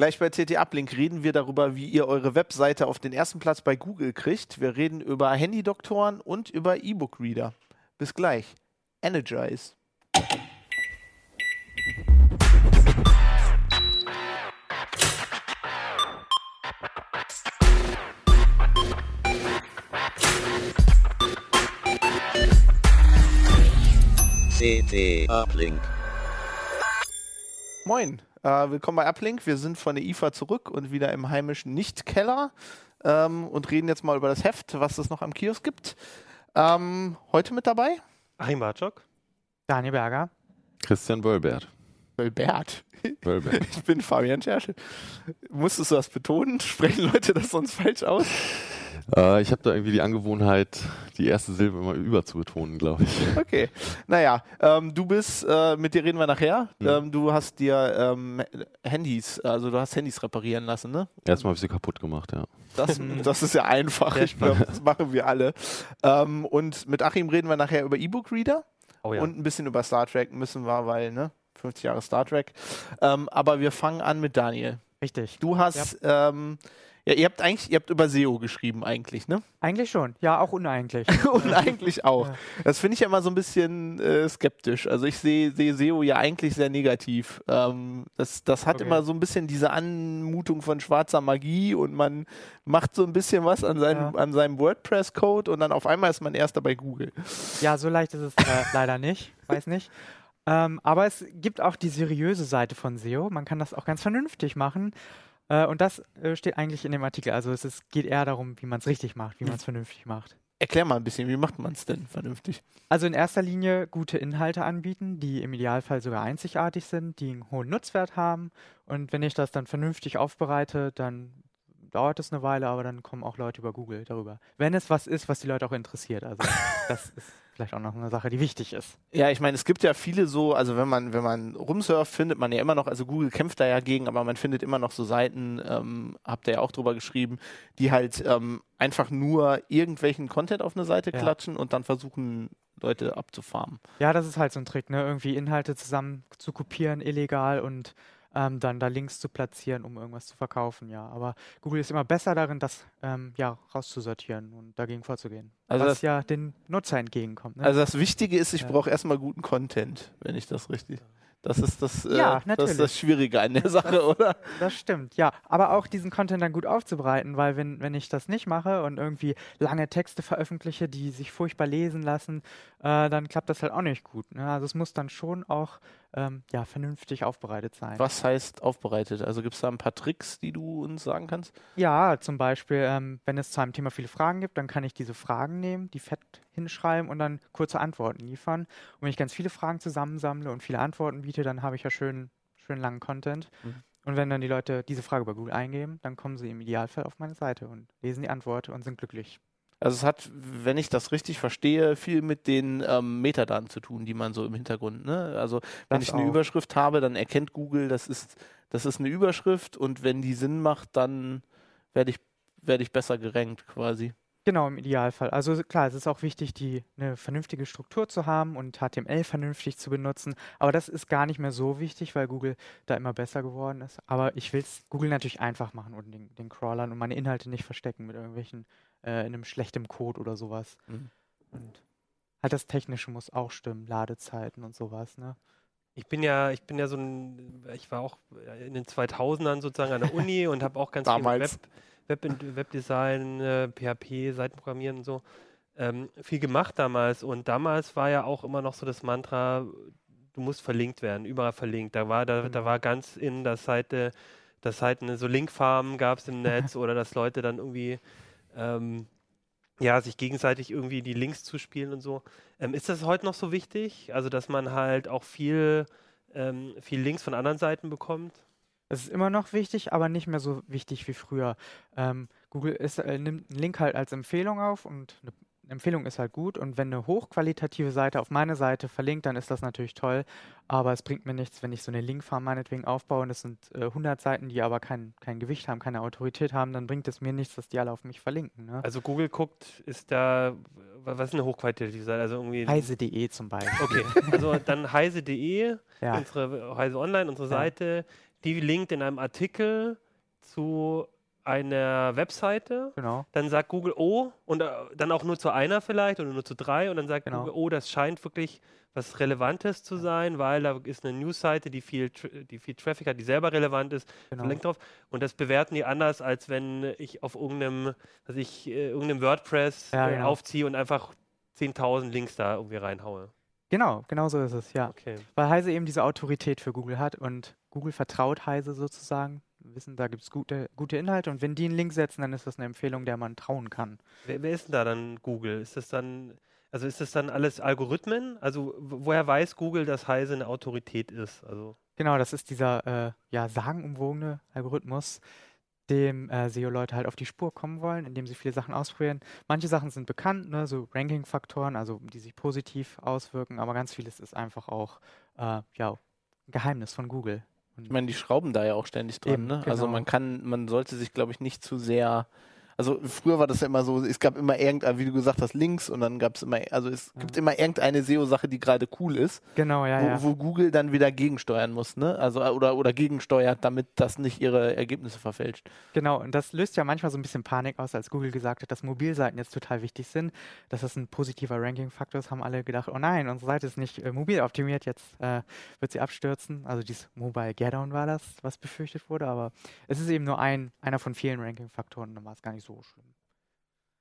Gleich bei CT Uplink reden wir darüber, wie ihr eure Webseite auf den ersten Platz bei Google kriegt. Wir reden über Handydoktoren und über E-Book-Reader. Bis gleich. Energize. CT Uplink. Moin, äh, willkommen bei Uplink. Wir sind von der IFA zurück und wieder im heimischen Nicht-Keller ähm, und reden jetzt mal über das Heft, was es noch am Kiosk gibt. Ähm, heute mit dabei? Achim Bartschok. Daniel Berger. Christian Wölbert. Wölbert. Wölbert. Ich bin Fabian Scherschel. Musstest du das betonen? Sprechen Leute das sonst falsch aus? Äh, ich habe da irgendwie die Angewohnheit, die erste Silbe immer über zu betonen, glaube ich. Okay. Naja, ähm, du bist, äh, mit dir reden wir nachher. Mhm. Ähm, du hast dir ähm, Handys, also du hast Handys reparieren lassen, ne? Erstmal habe ich sie kaputt gemacht, ja. Das, das ist ja einfach. Ich glaube, das machen wir alle. Ähm, und mit Achim reden wir nachher über E-Book-Reader Oh ja. und ein bisschen über Star Trek müssen wir, weil, ne? 50 Jahre Star Trek. Ähm, aber wir fangen an mit Daniel. Richtig. Du hast, ähm, ja, ihr habt eigentlich, ihr habt über SEO geschrieben eigentlich, ne? Eigentlich schon. Ja, auch uneigentlich. Und eigentlich auch. Ja. Das finde ich ja immer so ein bisschen äh, skeptisch. Also ich sehe sehe SEO ja eigentlich sehr negativ. Ähm, das, das hat Okay. immer so ein bisschen diese Anmutung von schwarzer Magie und man macht so ein bisschen was an seinem, Ja. an seinem WordPress-Code und dann auf einmal ist man erster bei Google. ja, so leicht ist es äh, leider nicht. Weiß nicht. Ähm, aber es gibt auch die seriöse Seite von SEO. Man kann das auch ganz vernünftig machen. Äh, und das äh, steht eigentlich in dem Artikel. Also es ist, geht eher darum, wie man es richtig macht, wie man es vernünftig macht. Erklär mal ein bisschen, wie macht man es denn vernünftig? Also in erster Linie gute Inhalte anbieten, die im Idealfall sogar einzigartig sind, die einen hohen Nutzwert haben. Und wenn ich das dann vernünftig aufbereite, dann dauert es eine Weile, aber dann kommen auch Leute über Google darüber. Wenn es was ist, was die Leute auch interessiert. Also das ist vielleicht auch noch eine Sache, die wichtig ist. Ja, ich meine, es gibt ja viele so, also wenn man, wenn man rumsurft, findet man ja immer noch, also Google kämpft da ja gegen, aber man findet immer noch so Seiten, ähm, habt ihr ja auch drüber geschrieben, die halt ähm, einfach nur irgendwelchen Content auf eine Seite Ja. klatschen und dann versuchen, Leute abzufarmen. Ja, das ist halt so ein Trick, ne? Irgendwie Inhalte zusammen zu kopieren, illegal und ähm, dann da Links zu platzieren, um irgendwas zu verkaufen, ja. Aber Google ist immer besser darin, das ähm, ja rauszusortieren und dagegen vorzugehen. Also was das- ja den Nutzer entgegenkommt. Ne? Also das Wichtige ist, ich Ja. brauche erstmal guten Content, wenn ich das richtig. Das ist das, äh, Ja, das, ist das Schwierige an der Sache, oder? Das stimmt, ja. Aber auch diesen Content dann gut aufzubereiten, weil wenn, wenn ich das nicht mache und irgendwie lange Texte veröffentliche, die sich furchtbar lesen lassen, äh, dann klappt das halt auch nicht gut. Ne? Also es muss dann schon auch ähm, ja, vernünftig aufbereitet sein. Was heißt aufbereitet? Also gibt es da ein paar Tricks, die du uns sagen kannst? Ja, zum Beispiel, ähm, wenn es zu einem Thema viele Fragen gibt, dann kann ich diese Fragen nehmen, die fett hinschreiben und dann kurze Antworten liefern. Und wenn ich ganz viele Fragen zusammensammle und viele Antworten biete, dann habe ich ja schön, schön langen Content. Mhm. Und wenn dann die Leute diese Frage bei Google eingeben, dann kommen sie im Idealfall auf meine Seite und lesen die Antwort und sind glücklich. Also es hat, wenn ich das richtig verstehe, viel mit den ähm, Metadaten zu tun, die man so im Hintergrund, ne? Also wenn Das ich eine auch. Überschrift habe, dann erkennt Google, das ist, das ist eine Überschrift und wenn die Sinn macht, dann werde ich, werde ich besser gerankt quasi. Genau, im Idealfall. Also klar, es ist auch wichtig, die eine vernünftige Struktur zu haben und HTML vernünftig zu benutzen. Aber das ist gar nicht mehr so wichtig, weil Google da immer besser geworden ist. Aber ich will es Google natürlich einfach machen und den, den Crawlern und meine Inhalte nicht verstecken mit irgendwelchen, äh, in einem schlechten Code oder sowas. Mhm. Und halt das Technische muss auch stimmen, Ladezeiten und sowas, ne? Ich bin ja, ich bin ja so ein, ich war auch in den 2000ern sozusagen an der Uni und habe auch ganz Damals. viel Web, Web, Webdesign, äh, PHP, Seitenprogrammieren und so ähm, viel gemacht damals. Und damals war ja auch immer noch so das Mantra, du musst verlinkt werden, überall verlinkt. Da war, da, da Genau. war ganz in der Seite, dass Seiten so Linkfarmen gab es im Netz oder dass Leute dann irgendwie ähm, ja, sich gegenseitig irgendwie die Links zuspielen und so. Ähm, ist das heute noch so wichtig? Also, dass man halt auch viel, ähm, viel Links von anderen Seiten bekommt? Es ist immer noch wichtig, aber nicht mehr so wichtig wie früher. Ähm, Google ist, äh, nimmt einen Link halt als Empfehlung auf und eine, Empfehlung ist halt gut und wenn eine hochqualitative Seite auf meine Seite verlinkt, dann ist das natürlich toll, aber es bringt mir nichts, wenn ich so eine Linkfarm meinetwegen aufbaue und es sind äh, 100 Seiten, die aber kein, kein Gewicht haben, keine Autorität haben, dann bringt es mir nichts, dass die alle auf mich verlinken. Ne? Also Google guckt, ist da, wa- was ist eine hochqualitative Seite? Also irgendwie. Heise.de zum Beispiel. Okay, also dann heise.de, Ja. unsere Heise Online, unsere Ja. Seite, die linkt in einem Artikel zu einer Webseite. Genau. Dann sagt Google, oh, und äh, dann auch nur zu einer vielleicht oder nur zu drei. Und dann sagt Genau. Google, oh, das scheint wirklich was Relevantes zu sein, weil da ist eine Newsseite, die viel, die viel Traffic hat, die selber relevant ist. genau. Verlinkt drauf. Und das bewerten die anders, als wenn ich auf irgendeinem, was ich, äh, irgendeinem WordPress Ja, äh, genau. aufziehe und einfach 10.000 Links da irgendwie reinhaue. Genau, genau so ist es, ja. Okay. Weil Heise eben diese Autorität für Google hat und Google vertraut Heise sozusagen. Wissen, da gibt es gute, gute Inhalte und wenn die einen Link setzen, dann ist das eine Empfehlung, der man trauen kann. Wer, wer ist denn da dann Google? Ist das dann, also ist das dann alles Algorithmen? Also wo- woher weiß Google, dass Heise eine Autorität ist? Also Genau, das ist dieser äh, ja, sagenumwogene Algorithmus, dem äh, SEO-Leute halt auf die Spur kommen wollen, indem sie viele Sachen ausprobieren. Manche Sachen sind bekannt, ne, so Ranking-Faktoren, also die sich positiv auswirken, aber ganz vieles ist einfach auch äh, ja, ein Geheimnis von Google. Und Ich meine, die schrauben da ja auch ständig dran. Eben, ne? Also genau. man kann, man sollte sich, glaube ich, nicht zu sehr. Also früher war das ja immer so, es gab immer irgendein, wie du gesagt hast, Links und dann gab es immer, also es gibt immer irgendeine SEO-Sache, die gerade cool ist, genau, ja, wo, ja. wo Google dann wieder gegensteuern muss, ne? Also oder oder gegensteuert, damit das nicht ihre Ergebnisse verfälscht. Genau, und das löst ja manchmal so ein bisschen Panik aus, als Google gesagt hat, dass Mobilseiten jetzt total wichtig sind, dass das ein positiver Ranking-Faktor ist, haben alle gedacht, oh nein, unsere Seite ist nicht äh, mobil optimiert, jetzt äh, wird sie abstürzen. Also dieses Mobile Geardown war das, was befürchtet wurde, aber es ist eben nur ein, einer von vielen Ranking-Faktoren, dann war es gar nicht so schlimm.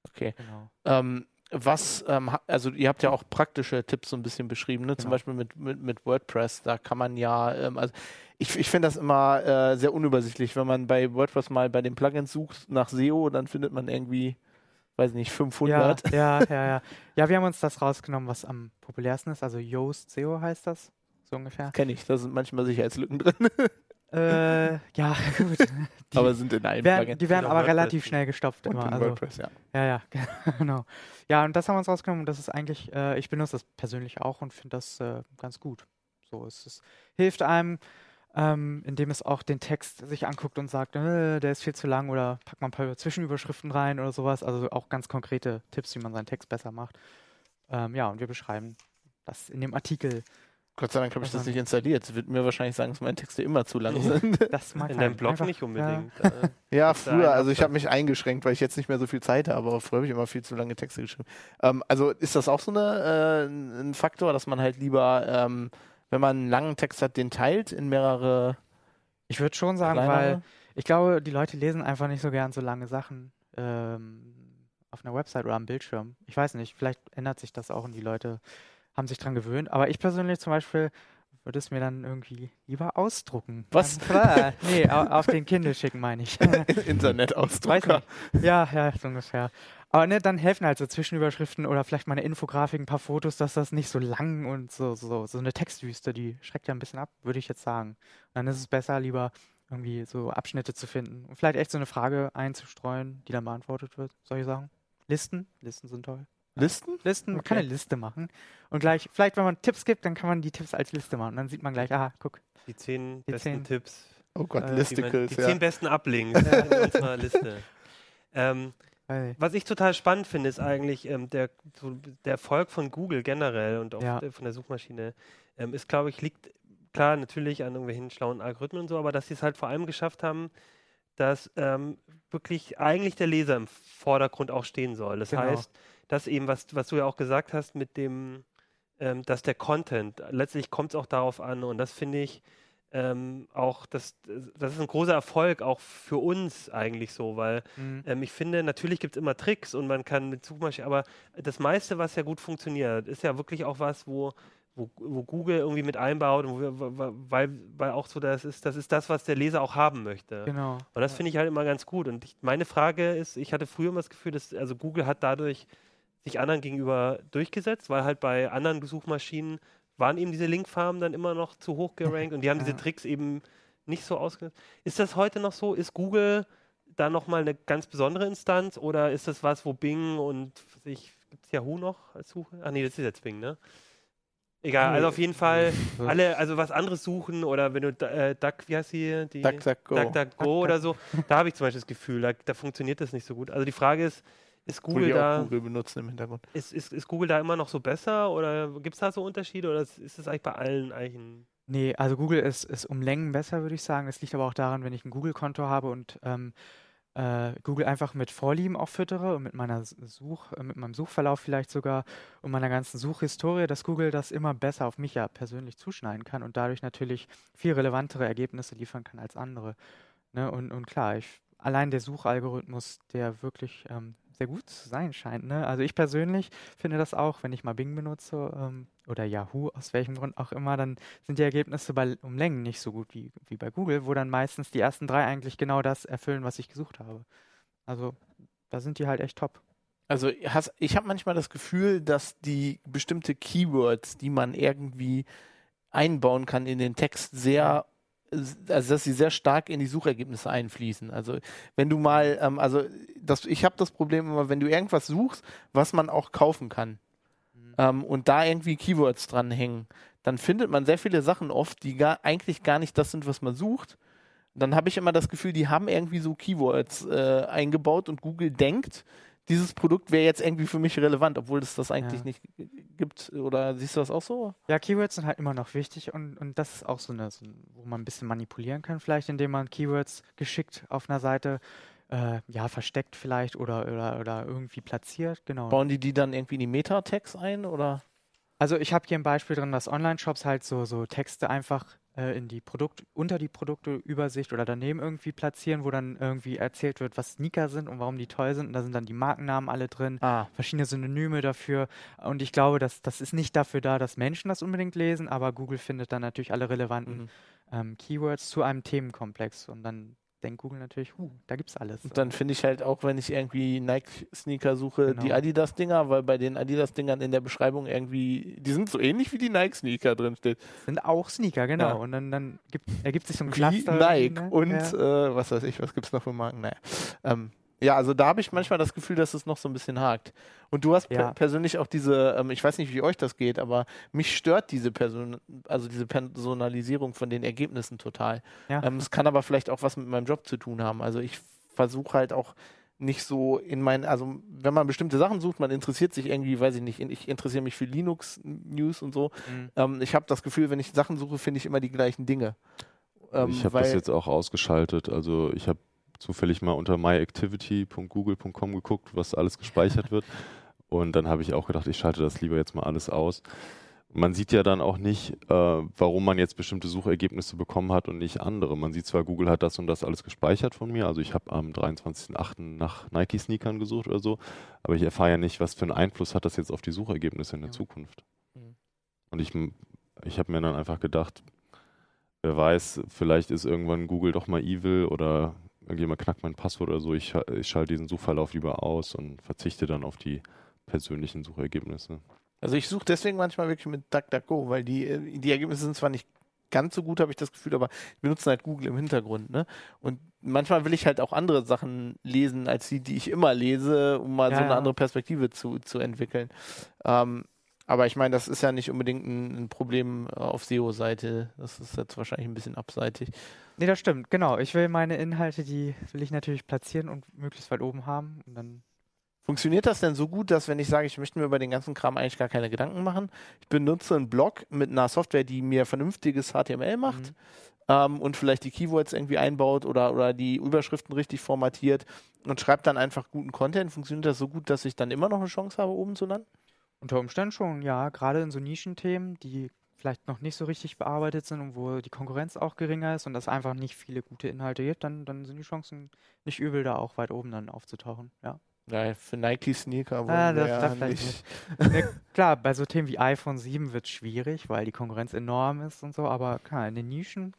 Okay. Genau. Ähm, was, ähm, also ihr habt ja auch praktische Tipps so ein bisschen beschrieben, ne? Zum Genau. Beispiel mit, mit, mit WordPress, da kann man ja, ähm, also ich, ich finde das immer äh, sehr unübersichtlich, wenn man bei WordPress mal bei den Plugins sucht nach SEO, dann findet man irgendwie, weiß nicht, 500. Ja, ja, ja, ja. Ja, wir haben uns das rausgenommen, was am populärsten ist, also Yoast SEO heißt das, so ungefähr. Kenne ich, da sind manchmal Sicherheitslücken drin, Äh, ja, gut. Die, aber sind in allen werden, die werden Oder aber WordPress. relativ schnell gestopft Und immer. in Also, WordPress, ja. Ja, ja, genau. Ja, und das haben wir uns rausgenommen und das ist eigentlich, äh, ich benutze das persönlich auch und finde das äh, ganz gut. So, es ist, hilft einem, ähm, indem es auch den Text sich anguckt und sagt, äh, der ist viel zu lang oder packt man ein paar Zwischenüberschriften rein oder sowas. Also auch ganz konkrete Tipps, wie man seinen Text besser macht. Ähm, ja, und wir beschreiben das in dem Artikel. Gott sei Dank habe ich das Also- nicht installiert. Es wird mir wahrscheinlich sagen, dass meine Texte immer zu lang sind. Das mag in sein. deinem Blog Einfach, nicht ja. unbedingt. äh, Ja, da früher, also ich habe mich eingeschränkt, weil ich jetzt nicht mehr so viel Zeit habe, aber früher habe ich immer viel zu lange Texte geschrieben. Ähm, also ist das auch so eine, äh, ein Faktor, dass man halt lieber, ähm, wenn man einen langen Text hat, den teilt in mehrere Ich würde schon sagen, weil kleinere? Ich glaube, die Leute lesen einfach nicht so gern so lange Sachen ähm, auf einer Website oder am Bildschirm. Ich weiß nicht, vielleicht ändert sich das auch und die Leute haben sich dran gewöhnt. Aber ich persönlich zum Beispiel würde es mir dann irgendwie lieber ausdrucken. Was? Nee, au- auf den Kindle schicken, meine ich. Internetausdrucker. Weiß nicht. Ja, ja, so ungefähr. Aber ne, dann helfen halt so Zwischenüberschriften oder vielleicht mal eine Infografik, ein paar Fotos, dass das nicht so lang und so, so, so eine Textwüste, die schreckt ja ein bisschen ab, würde ich jetzt sagen. Dann ist es besser, lieber irgendwie so Abschnitte zu finden und vielleicht echt so eine Frage einzustreuen, die dann beantwortet wird. Solche Sachen. Listen, Listen sind toll. Listen? Listen, man kann Okay. eine Liste machen. Und gleich, vielleicht, wenn man Tipps gibt, dann kann man die Tipps als Liste machen. Und dann sieht man gleich, aha, guck. die zehn Die besten zehn. Tipps. Oh Gott, Äh, die, Listicles, die ja. zehn besten Uplinks in unserer Liste. Ähm, was ich total spannend finde, ist eigentlich ähm, der, so der Erfolg von Google generell und auch Ja. von der Suchmaschine. Ähm, ist, glaube ich, liegt klar natürlich an irgendwelchen schlauen Algorithmen und so, aber dass sie es halt vor allem geschafft haben, dass ähm, wirklich eigentlich der Leser im Vordergrund auch stehen soll. Das Genau. heißt, dass eben, was, was du ja auch gesagt hast, mit dem, ähm, dass der Content, letztlich kommt es auch darauf an und das finde ich ähm, auch, das, das ist ein großer Erfolg auch für uns eigentlich so, weil mh, ähm, ich finde, natürlich gibt es immer Tricks und man kann mit Suchmaschinen, aber das meiste, was ja gut funktioniert, ist ja wirklich auch was, wo, wo, wo Google irgendwie mit einbaut und wo wir, weil, weil auch so das ist, das ist das, was der Leser auch haben möchte. genau. Und das finde ich halt immer ganz gut. Und ich, meine Frage ist, ich hatte früher immer das Gefühl, dass also Google hat dadurch sich anderen gegenüber durchgesetzt, weil halt bei anderen Suchmaschinen waren eben diese Linkfarmen dann immer noch zu hoch gerankt und die haben diese. Tricks eben nicht so ausgenutzt. Ist das heute noch so? Ist Google da nochmal eine ganz besondere Instanz oder ist das was, wo Bing und sich gibt es Yahoo noch als Suche? Ach nee, das ist jetzt Bing, ne? Egal, also auf jeden Fall alle, also was anderes suchen oder wenn du äh, Duck, wie heißt die? die DuckDuckGo. DuckDuckGo oder so, da habe ich zum Beispiel das Gefühl, da, da funktioniert das nicht so gut. Also die Frage ist, ist Google da, Google benutzen im Hintergrund. ist, ist, ist Google da immer noch so besser oder gibt es da so Unterschiede oder ist es eigentlich bei allen eigentlich Nee, also Google ist, ist um Längen besser, würde ich sagen. Das liegt aber auch daran, wenn ich ein Google-Konto habe und ähm, äh, Google einfach mit Vorlieben auch füttere und mit meiner Such, äh, mit meinem Suchverlauf vielleicht sogar und meiner ganzen Suchhistorie, dass Google das immer besser auf mich ja persönlich zuschneiden kann und dadurch natürlich viel relevantere Ergebnisse liefern kann als andere. Ne? Und, und klar, ich, allein der Suchalgorithmus, der wirklich ähm, sehr gut zu sein scheint. Ne? Also ich persönlich finde das auch, wenn ich mal Bing benutze ähm, oder Yahoo, aus welchem Grund auch immer, dann sind die Ergebnisse bei, um Längen nicht so gut wie, wie bei Google, wo dann meistens die ersten drei eigentlich genau das erfüllen, was ich gesucht habe. Also da sind die halt echt top. Also ich habe manchmal das Gefühl, dass die bestimmte Keywords, die man irgendwie einbauen kann in den Text, sehr, also dass sie sehr stark in die Suchergebnisse einfließen. Also wenn du mal, ähm, also das, ich habe das Problem immer, wenn du irgendwas suchst, was man auch kaufen kann ähm, und da irgendwie Keywords dranhängen, dann findet man sehr viele Sachen oft, die gar, eigentlich gar nicht das sind, was man sucht. Dann habe ich immer das Gefühl, die haben irgendwie so Keywords äh, eingebaut und Google denkt, dieses Produkt wäre jetzt irgendwie für mich relevant, obwohl es das eigentlich Ja. nicht gibt. Oder siehst du das auch so? Ja, Keywords sind halt immer noch wichtig und, und das ist auch so eine, so, wo man ein bisschen manipulieren kann, vielleicht, indem man Keywords geschickt auf einer Seite äh, ja, versteckt vielleicht oder, oder, oder irgendwie platziert. Genau. Bauen die die dann irgendwie in die Meta-Tags ein? Oder? Also ich habe hier ein Beispiel drin, dass Online-Shops halt so, so Texte einfach äh, in die Produkt, unter die Produkteübersicht oder daneben irgendwie platzieren, wo dann irgendwie erzählt wird, was Sneaker sind und warum die toll sind. Und da sind dann die Markennamen alle drin, Ah, verschiedene Synonyme dafür. Und ich glaube, dass das ist nicht dafür da, dass Menschen das unbedingt lesen, aber Google findet dann natürlich alle relevanten mhm. ähm, Keywords zu einem Themenkomplex. Und dann denkt Google natürlich, huh, da gibt's alles. Und dann finde ich halt auch, wenn ich irgendwie Nike-Sneaker suche, die Genau. Adidas-Dinger, weil bei den Adidas-Dingern in der Beschreibung irgendwie, die sind so ähnlich wie die Nike-Sneaker drin steht. sind auch Sneaker, genau. Ja. Und dann, dann gibt, ergibt sich so ein Wie Cluster. Nike ne? und ja. äh, was weiß ich, was gibt es noch für Marken? Naja. Ähm, ja, also da habe ich manchmal das Gefühl, dass es noch so ein bisschen hakt. Und du hast per Ja. persönlich auch diese, ähm, ich weiß nicht, wie euch das geht, aber mich stört diese Person, also diese Personalisierung von den Ergebnissen total. Ja. Ähm, es kann aber vielleicht auch was mit meinem Job zu tun haben. Also ich versuche halt auch nicht so in meinen, also wenn man bestimmte Sachen sucht, man interessiert sich irgendwie, weiß ich nicht, ich interessiere mich für Linux-News und so. Mhm. Ähm, ich habe das Gefühl, wenn ich Sachen suche, finde ich immer die gleichen Dinge. Ähm, ich habe weil- das jetzt auch ausgeschaltet. Also ich habe zufällig mal unter myactivity.google.com geguckt, was alles gespeichert wird. Und dann habe ich auch gedacht, ich schalte das lieber jetzt mal alles aus. Man sieht ja dann auch nicht, äh, warum man jetzt bestimmte Suchergebnisse bekommen hat und nicht andere. Man sieht zwar, Google hat das und das alles gespeichert von mir. Also ich habe am 23.08. nach Nike-Sneakern gesucht oder so. Aber ich erfahre ja nicht, was für einen Einfluss hat das jetzt auf die Suchergebnisse in der Ja. Zukunft. Mhm. Und ich, ich habe mir dann einfach gedacht, wer weiß, vielleicht ist irgendwann Google doch mal evil oder irgendjemand knackt mein Passwort oder so. Ich, ich schalte diesen Suchverlauf lieber aus und verzichte dann auf die persönlichen Suchergebnisse. Also ich suche deswegen manchmal wirklich mit DuckDuckGo, weil die, äh, die Ergebnisse sind zwar nicht ganz so gut, habe ich das Gefühl, aber die benutzen halt Google im Hintergrund, ne? Und manchmal will ich halt auch andere Sachen lesen, als die, die ich immer lese, um mal Ja, so eine ja. andere Perspektive zu, zu entwickeln. Ähm, aber ich meine, das ist ja nicht unbedingt ein, ein Problem äh, auf SEO-Seite. Das ist jetzt wahrscheinlich ein bisschen abseitig. Nee, das stimmt, genau. Ich will meine Inhalte, die will ich natürlich platzieren und möglichst weit oben haben. Und dann Funktioniert das denn so gut, dass wenn ich sage, ich möchte mir über den ganzen Kram eigentlich gar keine Gedanken machen, ich benutze einen Blog mit einer Software, die mir vernünftiges HTML macht Mhm. ähm, und vielleicht die Keywords irgendwie einbaut oder, oder die Überschriften richtig formatiert und schreibe dann einfach guten Content, funktioniert das so gut, dass ich dann immer noch eine Chance habe, oben zu landen? Unter Umständen schon, ja, gerade in so Nischenthemen, die vielleicht noch nicht so richtig bearbeitet sind und wo die Konkurrenz auch geringer ist und es einfach nicht viele gute Inhalte gibt, dann, dann sind die Chancen nicht übel, da auch weit oben dann aufzutauchen, ja. Ja, für Nike-Sneaker wollen Ah, ja nicht. Ne, klar, bei so Themen wie iPhone 7 wird es schwierig, weil die Konkurrenz enorm ist und so, aber klar, in den Nischen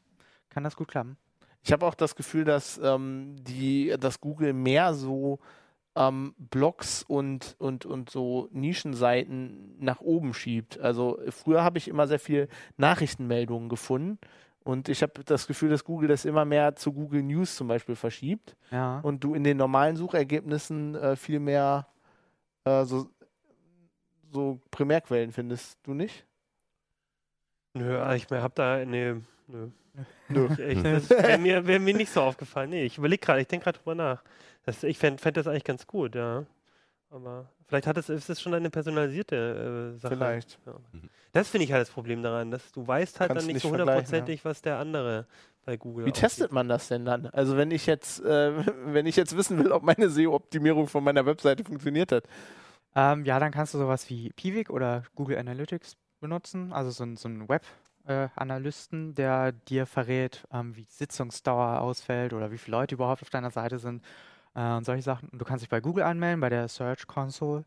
kann das gut klappen. Ich habe auch das Gefühl, dass, ähm, die, dass Google mehr so ähm, Blogs und, und, und so Nischenseiten nach oben schiebt. Also früher habe ich immer sehr viel Nachrichtenmeldungen gefunden und ich habe das Gefühl, dass Google das immer mehr zu Google News zum Beispiel verschiebt Ja. und du in den normalen Suchergebnissen äh, viel mehr äh, so so Primärquellen findest, du nicht? Nö, ich habe da, nee, nö. Nö. Ich, echt, das wäre mir, wär mir nicht so aufgefallen. Nee, ich überlege gerade, ich denke gerade drüber nach. Das, ich fände fänd das eigentlich ganz gut, ja. Aber vielleicht hat es, ist es schon eine personalisierte äh, Sache. Vielleicht. Ja. Mhm. Das finde ich halt das Problem daran, dass du weißt halt Kannst dann nicht so hundertprozentig, was der andere bei Google Wie testet man das denn dann? Also wenn ich jetzt, äh, wenn ich jetzt wissen will, ob meine SEO-Optimierung von meiner Webseite funktioniert hat. Ähm, ja, dann kannst du sowas wie Piwik oder Google Analytics benutzen, also so, ein- so einen Web-Analysten, der dir verrät, ähm, wie die Sitzungsdauer ausfällt oder wie viele Leute überhaupt auf deiner Seite sind äh, und solche Sachen. Und du kannst dich bei Google anmelden, bei der Search Console.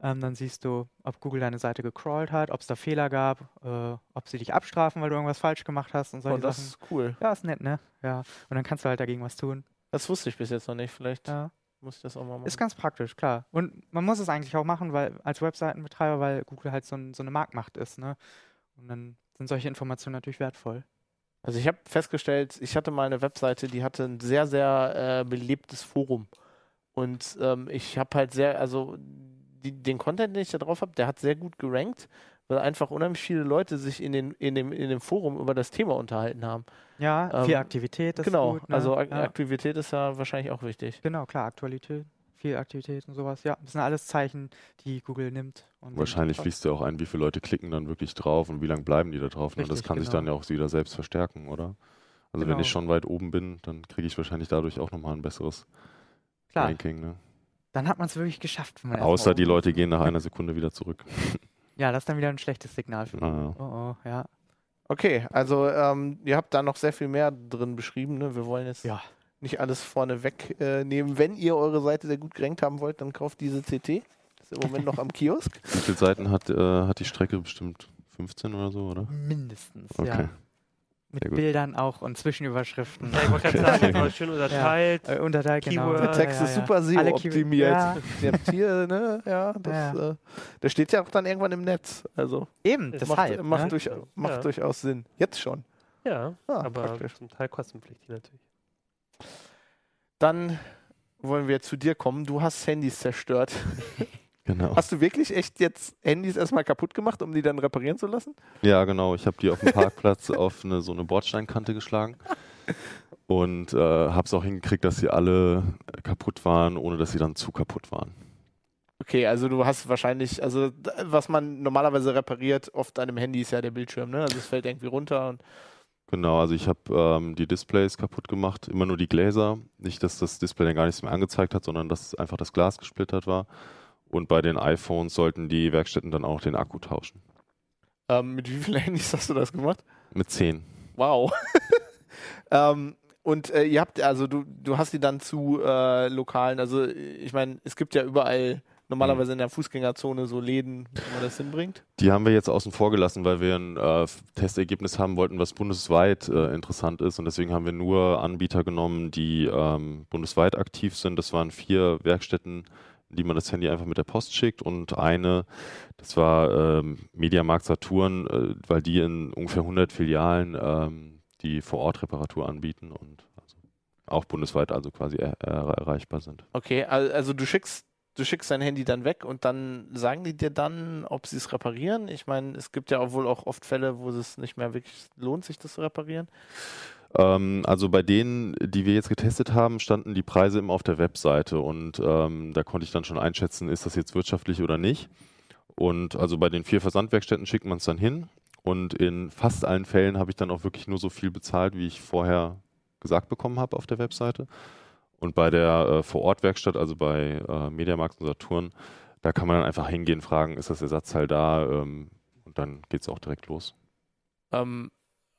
Ähm, dann siehst du, ob Google deine Seite gecrawlt hat, ob es da Fehler gab, äh, ob sie dich abstrafen, weil du irgendwas falsch gemacht hast und solche Oh, das Sachen. ist cool. Ja, ist nett, ne? Ja. Und dann kannst du halt dagegen was tun. Das wusste ich bis jetzt noch nicht. Vielleicht Ja. muss ich das auch mal machen. Ist ganz praktisch, klar. Und man muss es eigentlich auch machen, weil als Webseitenbetreiber, weil Google halt so, ein, so eine Marktmacht ist, ne? Und dann sind solche Informationen natürlich wertvoll. Also ich habe festgestellt, ich hatte mal eine Webseite, die hatte ein sehr, sehr äh, belebtes Forum. Und ähm, ich habe halt sehr, also die, den Content, den ich da drauf habe, der hat sehr gut gerankt, weil einfach unheimlich viele Leute sich in, den, in, dem, in dem Forum über das Thema unterhalten haben. Ja, Ähm, viel Aktivität, das genau, ist gut. Ne? also Ak ja. Aktivität ist ja wahrscheinlich auch wichtig. Genau, klar, Aktualität, viel Aktivität und sowas. Ja, das sind alles Zeichen, die Google nimmt. Und Wahrscheinlich fließt ja auch ein, wie viele Leute klicken dann wirklich drauf und wie lange bleiben die da drauf. Ne? Das Richtig, kann sich genau. dann ja auch wieder selbst verstärken, oder? Also wenn Genau. ich schon weit oben bin, dann kriege ich wahrscheinlich dadurch auch nochmal ein besseres Klar, Ranking. Ne? dann hat man es wirklich geschafft. Wenn Außer die Leute gehen nach einer Sekunde wieder zurück. Ja, das ist dann wieder ein schlechtes Signal für Ah, Oh, oh, ja. Okay, also ähm, ihr habt da noch sehr viel mehr drin beschrieben. Ne? Wir wollen jetzt Ja. Nicht alles vorne wegnehmen. Äh. Wenn ihr eure Seite sehr gut gerankt haben wollt, dann kauft diese CT. Ist im Moment noch am Kiosk. Wie viele Seiten hat, äh, hat die Strecke? Bestimmt 15 oder so, oder? Mindestens, Okay. ja. Mit. Bildern auch und Zwischenüberschriften. Ja, ich wollte gerade sagen, das war schön unterteilt. Äh, unterteilt, genau. Keyword. Der Text ist super SEO-optimiert. Ja, Ihr habt hier, ne, ja, das, Ja. Äh, das steht ja auch dann irgendwann im Netz. Also eben, deshalb. macht, macht, ne? durch, macht Ja. durchaus Sinn. Jetzt schon. Ja, Ah, aber praktisch. zum Teil kostenpflichtig natürlich. Dann wollen wir zu dir kommen. Du hast Handys zerstört. Genau. Hast du wirklich echt jetzt Handys erstmal kaputt gemacht, um die dann reparieren zu lassen? Ja, genau. Ich habe die auf dem Parkplatz auf eine, so eine Bordsteinkante geschlagen und äh, habe es auch hingekriegt, dass sie alle kaputt waren, ohne dass sie dann zu kaputt waren. Okay, also du hast wahrscheinlich, also was man normalerweise repariert, oft an einem Handy ist ja der Bildschirm, ne? Also es fällt irgendwie runter und Genau, also ich habe ähm, die Displays kaputt gemacht, immer nur die Gläser. Nicht, dass das Display dann gar nichts mehr angezeigt hat, sondern dass einfach das Glas gesplittert war. Und bei den iPhones sollten die Werkstätten dann auch den Akku tauschen. ähm, mit wie vielen Handys hast du das gemacht? Mit 10. Wow. ähm, und äh, ihr habt, also du, du hast die dann zu äh, lokalen, also ich meine, es gibt ja überall normalerweise in der Fußgängerzone so Läden, wo man das hinbringt. Die haben wir jetzt außen vor gelassen, weil wir ein äh, Testergebnis haben wollten, was bundesweit äh, interessant ist. Und deswegen haben wir nur Anbieter genommen, die ähm, bundesweit aktiv sind. Das waren vier Werkstätten, die man das Handy einfach mit der Post schickt. Und eine, das war ähm, Mediamarkt Saturn, äh, weil die in ungefähr 100 Filialen ähm, die Vor-Ort-Reparatur anbieten und also auch bundesweit also quasi er, er, erreichbar sind. Okay, al- also du schickst, du schickst dein Handy dann weg und dann sagen die dir dann, ob sie es reparieren. Ich meine, es gibt ja auch wohl auch oft Fälle, wo es nicht mehr wirklich lohnt, sich das zu reparieren. Ähm, also bei denen, die wir jetzt getestet haben, standen die Preise immer auf der Webseite und ähm, da konnte ich dann schon einschätzen, ist das jetzt wirtschaftlich oder nicht. Und also bei den vier Versandwerkstätten schickt man es dann hin und in fast allen Fällen habe ich dann auch wirklich nur so viel bezahlt, wie ich vorher gesagt bekommen habe auf der Webseite. Und bei der äh, Vorortwerkstatt, also bei äh, Mediamarkt und Saturn, da kann man dann einfach hingehen, fragen, ist das Ersatzteil da? Ähm, und dann geht es auch direkt los. Ähm,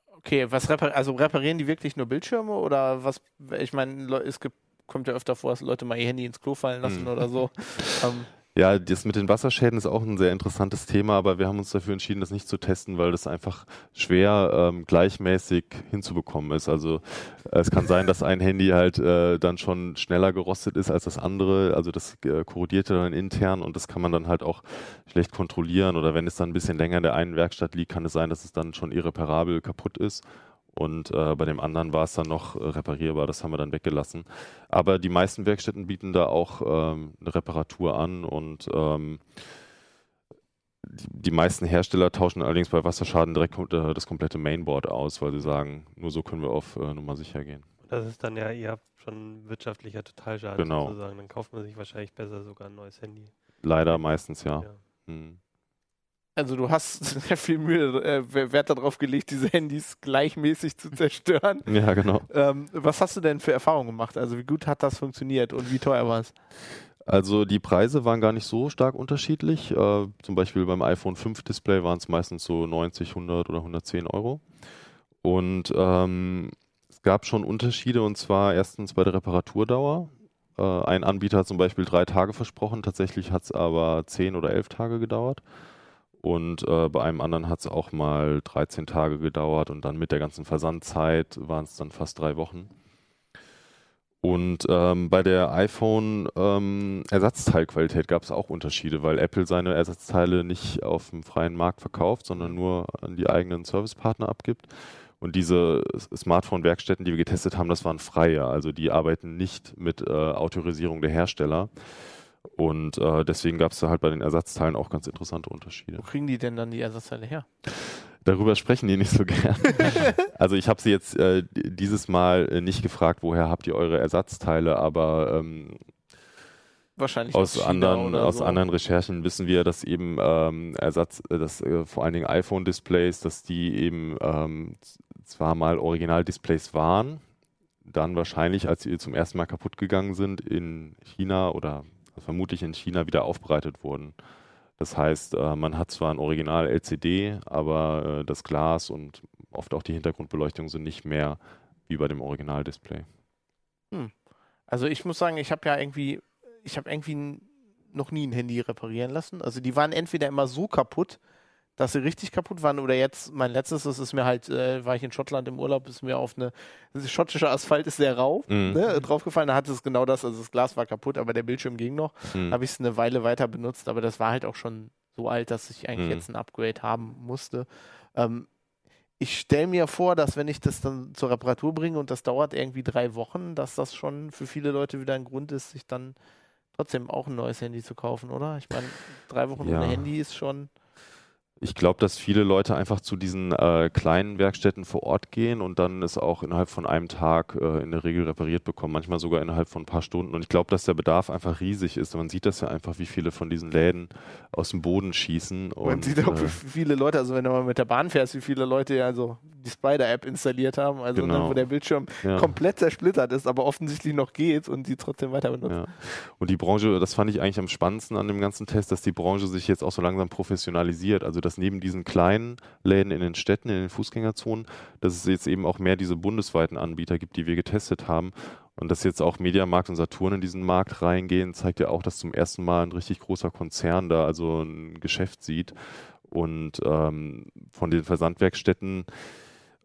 okay, was repar also reparieren die wirklich nur Bildschirme oder was? Ich meine, es gibt, kommt ja öfter vor, dass Leute mal ihr Handy ins Klo fallen lassen Mhm. oder so. ähm, Ja, das mit den Wasserschäden ist auch ein sehr interessantes Thema, aber wir haben uns dafür entschieden, das nicht zu testen, weil das einfach schwer ähm, gleichmäßig hinzubekommen ist. Also äh, es kann sein, dass ein Handy halt äh, dann schon schneller gerostet ist als das andere. Also das äh, korrodiert ja dann intern und das kann man dann halt auch schlecht kontrollieren. Oder wenn es dann ein bisschen länger in der einen Werkstatt liegt, kann es sein, dass es dann schon irreparabel kaputt ist. Und äh, bei dem anderen war es dann noch äh, reparierbar, das haben wir dann weggelassen. Aber die meisten Werkstätten bieten da auch ähm, eine Reparatur an und ähm, die, die meisten Hersteller tauschen allerdings bei Wasserschaden direkt kom- äh, das komplette Mainboard aus, weil sie sagen, nur so können wir auf äh, Nummer sicher gehen. Das ist dann ja eher schon wirtschaftlicher Totalschaden Genau. sozusagen. Dann kauft man sich wahrscheinlich besser sogar ein neues Handy. Leider meistens ja. Ja. Hm. Also du hast sehr viel Mühe, äh, Wert darauf gelegt, diese Handys gleichmäßig zu zerstören. Ja, genau. Ähm, was hast du denn für Erfahrungen gemacht? Also wie gut hat das funktioniert und wie teuer war es? Also die Preise waren gar nicht so stark unterschiedlich. Äh, zum Beispiel beim iPhone 5 Display waren es meistens so 90, 100 oder 110 Euro. Und ähm, es gab schon Unterschiede und zwar erstens bei der Reparaturdauer. Äh, ein Anbieter hat zum Beispiel drei Tage versprochen, tatsächlich hat es aber 10 oder 11 Tage gedauert. Und äh, bei einem anderen hat es auch mal 13 Tage gedauert und dann mit der ganzen Versandzeit waren es dann fast drei Wochen. Und ähm, bei der iPhone-Ersatzteilqualität gab es auch Unterschiede, weil Apple seine Ersatzteile nicht auf dem freien Markt verkauft, sondern nur an die eigenen Servicepartner abgibt. Und diese Smartphone-Werkstätten, die wir getestet haben, das waren freie. Also die arbeiten nicht mit äh, Autorisierung der Hersteller. Und äh, deswegen gab es da halt bei den Ersatzteilen auch ganz interessante Unterschiede. Wo kriegen die denn dann die Ersatzteile her? Darüber sprechen die nicht so gern. also ich habe sie jetzt äh, dieses Mal äh, nicht gefragt, woher habt ihr eure Ersatzteile, aber ähm, Wahrscheinlich aus anderen aus so. anderen Recherchen wissen wir, dass eben ähm, Ersatz, äh, dass äh, vor allen Dingen iPhone-Displays, dass die eben ähm, zwar mal Original-Displays waren, dann wahrscheinlich, als sie zum ersten Mal kaputt gegangen sind, in China oder vermutlich in China wieder aufbereitet wurden. Das heißt, äh, man hat zwar ein Original LCD, aber äh, das Glas und oft auch die Hintergrundbeleuchtung sind nicht mehr wie bei dem Original-Display. Also ich muss sagen, ich habe ja irgendwie, ich habe irgendwie noch nie ein Handy reparieren lassen. Also die waren entweder immer so kaputt, dass sie richtig kaputt waren, oder jetzt, mein letztes, das ist mir halt, äh, war ich in Schottland im Urlaub, ist mir auf eine, das schottische Asphalt ist sehr rau, Mhm. ne, draufgefallen, da hatte es genau das, also das Glas war kaputt, aber der Bildschirm ging noch. Hm. Habe ich es eine Weile weiter benutzt, aber das war halt auch schon so alt, dass ich eigentlich Mhm. jetzt ein Upgrade haben musste. Ähm, ich stelle mir vor, dass wenn ich das dann zur Reparatur bringe und das dauert irgendwie drei Wochen, dass das schon für viele Leute wieder ein Grund ist, sich dann trotzdem auch ein neues Handy zu kaufen, oder? Ich meine, drei Wochen Ja. ohne Handy ist schon. Ich glaube, dass viele Leute einfach zu diesen äh, kleinen Werkstätten vor Ort gehen und dann es auch innerhalb von einem Tag äh, in der Regel repariert bekommen, manchmal sogar innerhalb von ein paar Stunden. Und ich glaube, dass der Bedarf einfach riesig ist. Man sieht das ja einfach, wie viele von diesen Läden aus dem Boden schießen. Man und, sieht auch, äh, wie viele Leute, also wenn du mal mit der Bahn fährst, wie viele Leute ja so die Spider-App installiert haben, also Genau. dann, wo der Bildschirm ja. komplett zersplittert ist, aber offensichtlich noch geht und die trotzdem weiter benutzen. Ja. Und die Branche, das fand ich eigentlich am spannendsten an dem ganzen Test, dass die Branche sich jetzt auch so langsam professionalisiert. Also dass neben diesen kleinen Läden in den Städten, in den Fußgängerzonen, dass es jetzt eben auch mehr diese bundesweiten Anbieter gibt, die wir getestet haben. Und dass jetzt auch Mediamarkt und Saturn in diesen Markt reingehen, zeigt ja auch, dass zum ersten Mal ein richtig großer Konzern da also ein Geschäft sieht. Und ähm, von den Versandwerkstätten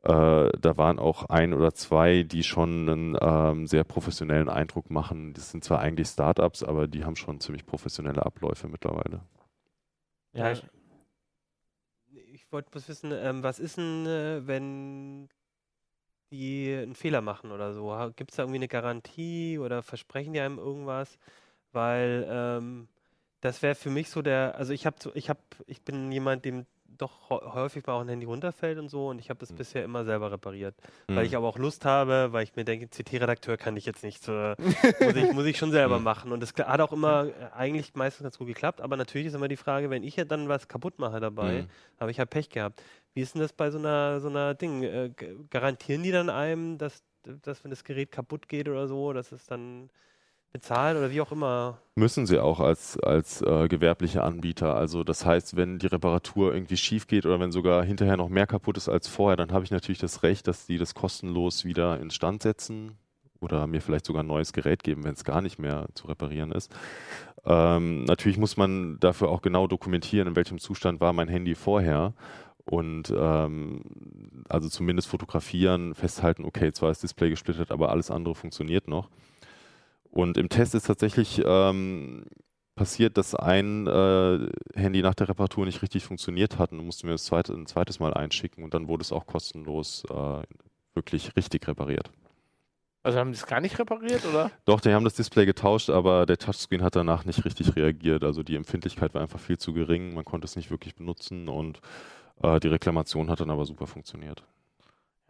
äh, da waren auch ein oder zwei, die schon einen ähm, sehr professionellen Eindruck machen. Das sind zwar eigentlich Startups, aber die haben schon ziemlich professionelle Abläufe mittlerweile. Ja, ich, wollte bloß wissen, ähm, was ist denn, äh, wenn die einen Fehler machen oder so? Gibt es da irgendwie eine Garantie oder versprechen die einem irgendwas? Weil ähm, das wäre für mich so der, also ich habe, ich habe, ich bin jemand, dem doch hä- häufig mal auch ein Handy runterfällt und so und ich habe das Mhm. bisher immer selber repariert, Mhm. weil ich aber auch Lust habe, weil ich mir denke, CT-Redakteur kann ich jetzt nicht, äh, muss, ich, muss ich schon selber Mhm. machen und das hat auch immer äh, eigentlich meistens ganz gut geklappt, aber natürlich ist immer die Frage, wenn ich ja dann was kaputt mache dabei, Mhm. habe ich halt Pech gehabt. Wie ist denn das bei so einer so einer Ding? Äh, garantieren die dann einem, dass, dass wenn das Gerät kaputt geht oder so, dass es dann bezahlt oder wie auch immer? Müssen sie auch als, als äh, gewerbliche Anbieter. Also das heißt, wenn die Reparatur irgendwie schief geht oder wenn sogar hinterher noch mehr kaputt ist als vorher, dann habe ich natürlich das Recht, dass die das kostenlos wieder instand setzen oder mir vielleicht sogar ein neues Gerät geben, wenn es gar nicht mehr zu reparieren ist. Ähm, natürlich muss man dafür auch genau dokumentieren, in welchem Zustand war mein Handy vorher. Und ähm, also zumindest fotografieren, festhalten, okay, zwar ist Display gesplittert, aber alles andere funktioniert noch. Und im Test ist tatsächlich ähm, passiert, dass ein äh, Handy nach der Reparatur nicht richtig funktioniert hat und du musst mir das zweite, ein zweites Mal einschicken und dann wurde es auch kostenlos äh, wirklich richtig repariert. Also haben die es gar nicht repariert, oder? Doch, die haben das Display getauscht, aber der Touchscreen hat danach nicht richtig reagiert. Also die Empfindlichkeit war einfach viel zu gering, man konnte es nicht wirklich benutzen und äh, die Reklamation hat dann aber super funktioniert.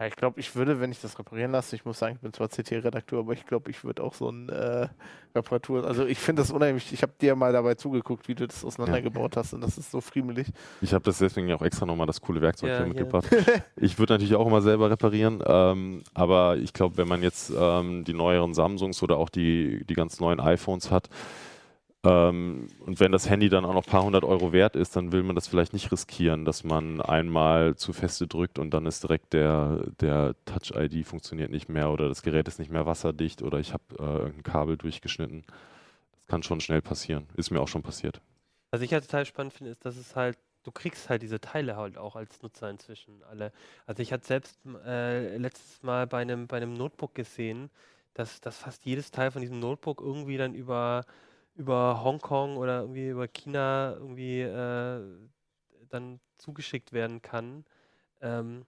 Ja, ich glaube, ich würde, wenn ich das reparieren lasse, ich muss sagen, ich bin zwar CT-Redakteur, aber ich glaube, ich würde auch so ein äh, Reparatur. Also ich finde das unheimlich. Ich habe dir mal dabei zugeguckt, wie du das auseinandergebaut hast und das ist so friemelig. Ich habe das deswegen ja auch extra nochmal das coole Werkzeug Ja, hier hier. mitgebracht. Ich würde natürlich auch immer selber reparieren, ähm, aber ich glaube, wenn man jetzt ähm, die neueren Samsungs oder auch die, die ganz neuen iPhones hat ähm, und wenn das Handy dann auch noch ein paar hundert Euro wert ist, dann will man das vielleicht nicht riskieren, dass man einmal zu feste drückt und dann ist direkt der, der Touch-ID funktioniert nicht mehr oder das Gerät ist nicht mehr wasserdicht oder ich habe äh, irgendein Kabel durchgeschnitten. Das kann schon schnell passieren. Ist mir auch schon passiert. Was ich halt total spannend finde, ist, dass es halt, du kriegst halt diese Teile halt auch als Nutzer inzwischen alle. Also ich hatte selbst äh, letztes Mal bei einem, bei einem Notebook gesehen, dass, dass fast jedes Teil von diesem Notebook irgendwie dann über, über Hongkong oder irgendwie über China irgendwie äh, dann zugeschickt werden kann. Ähm,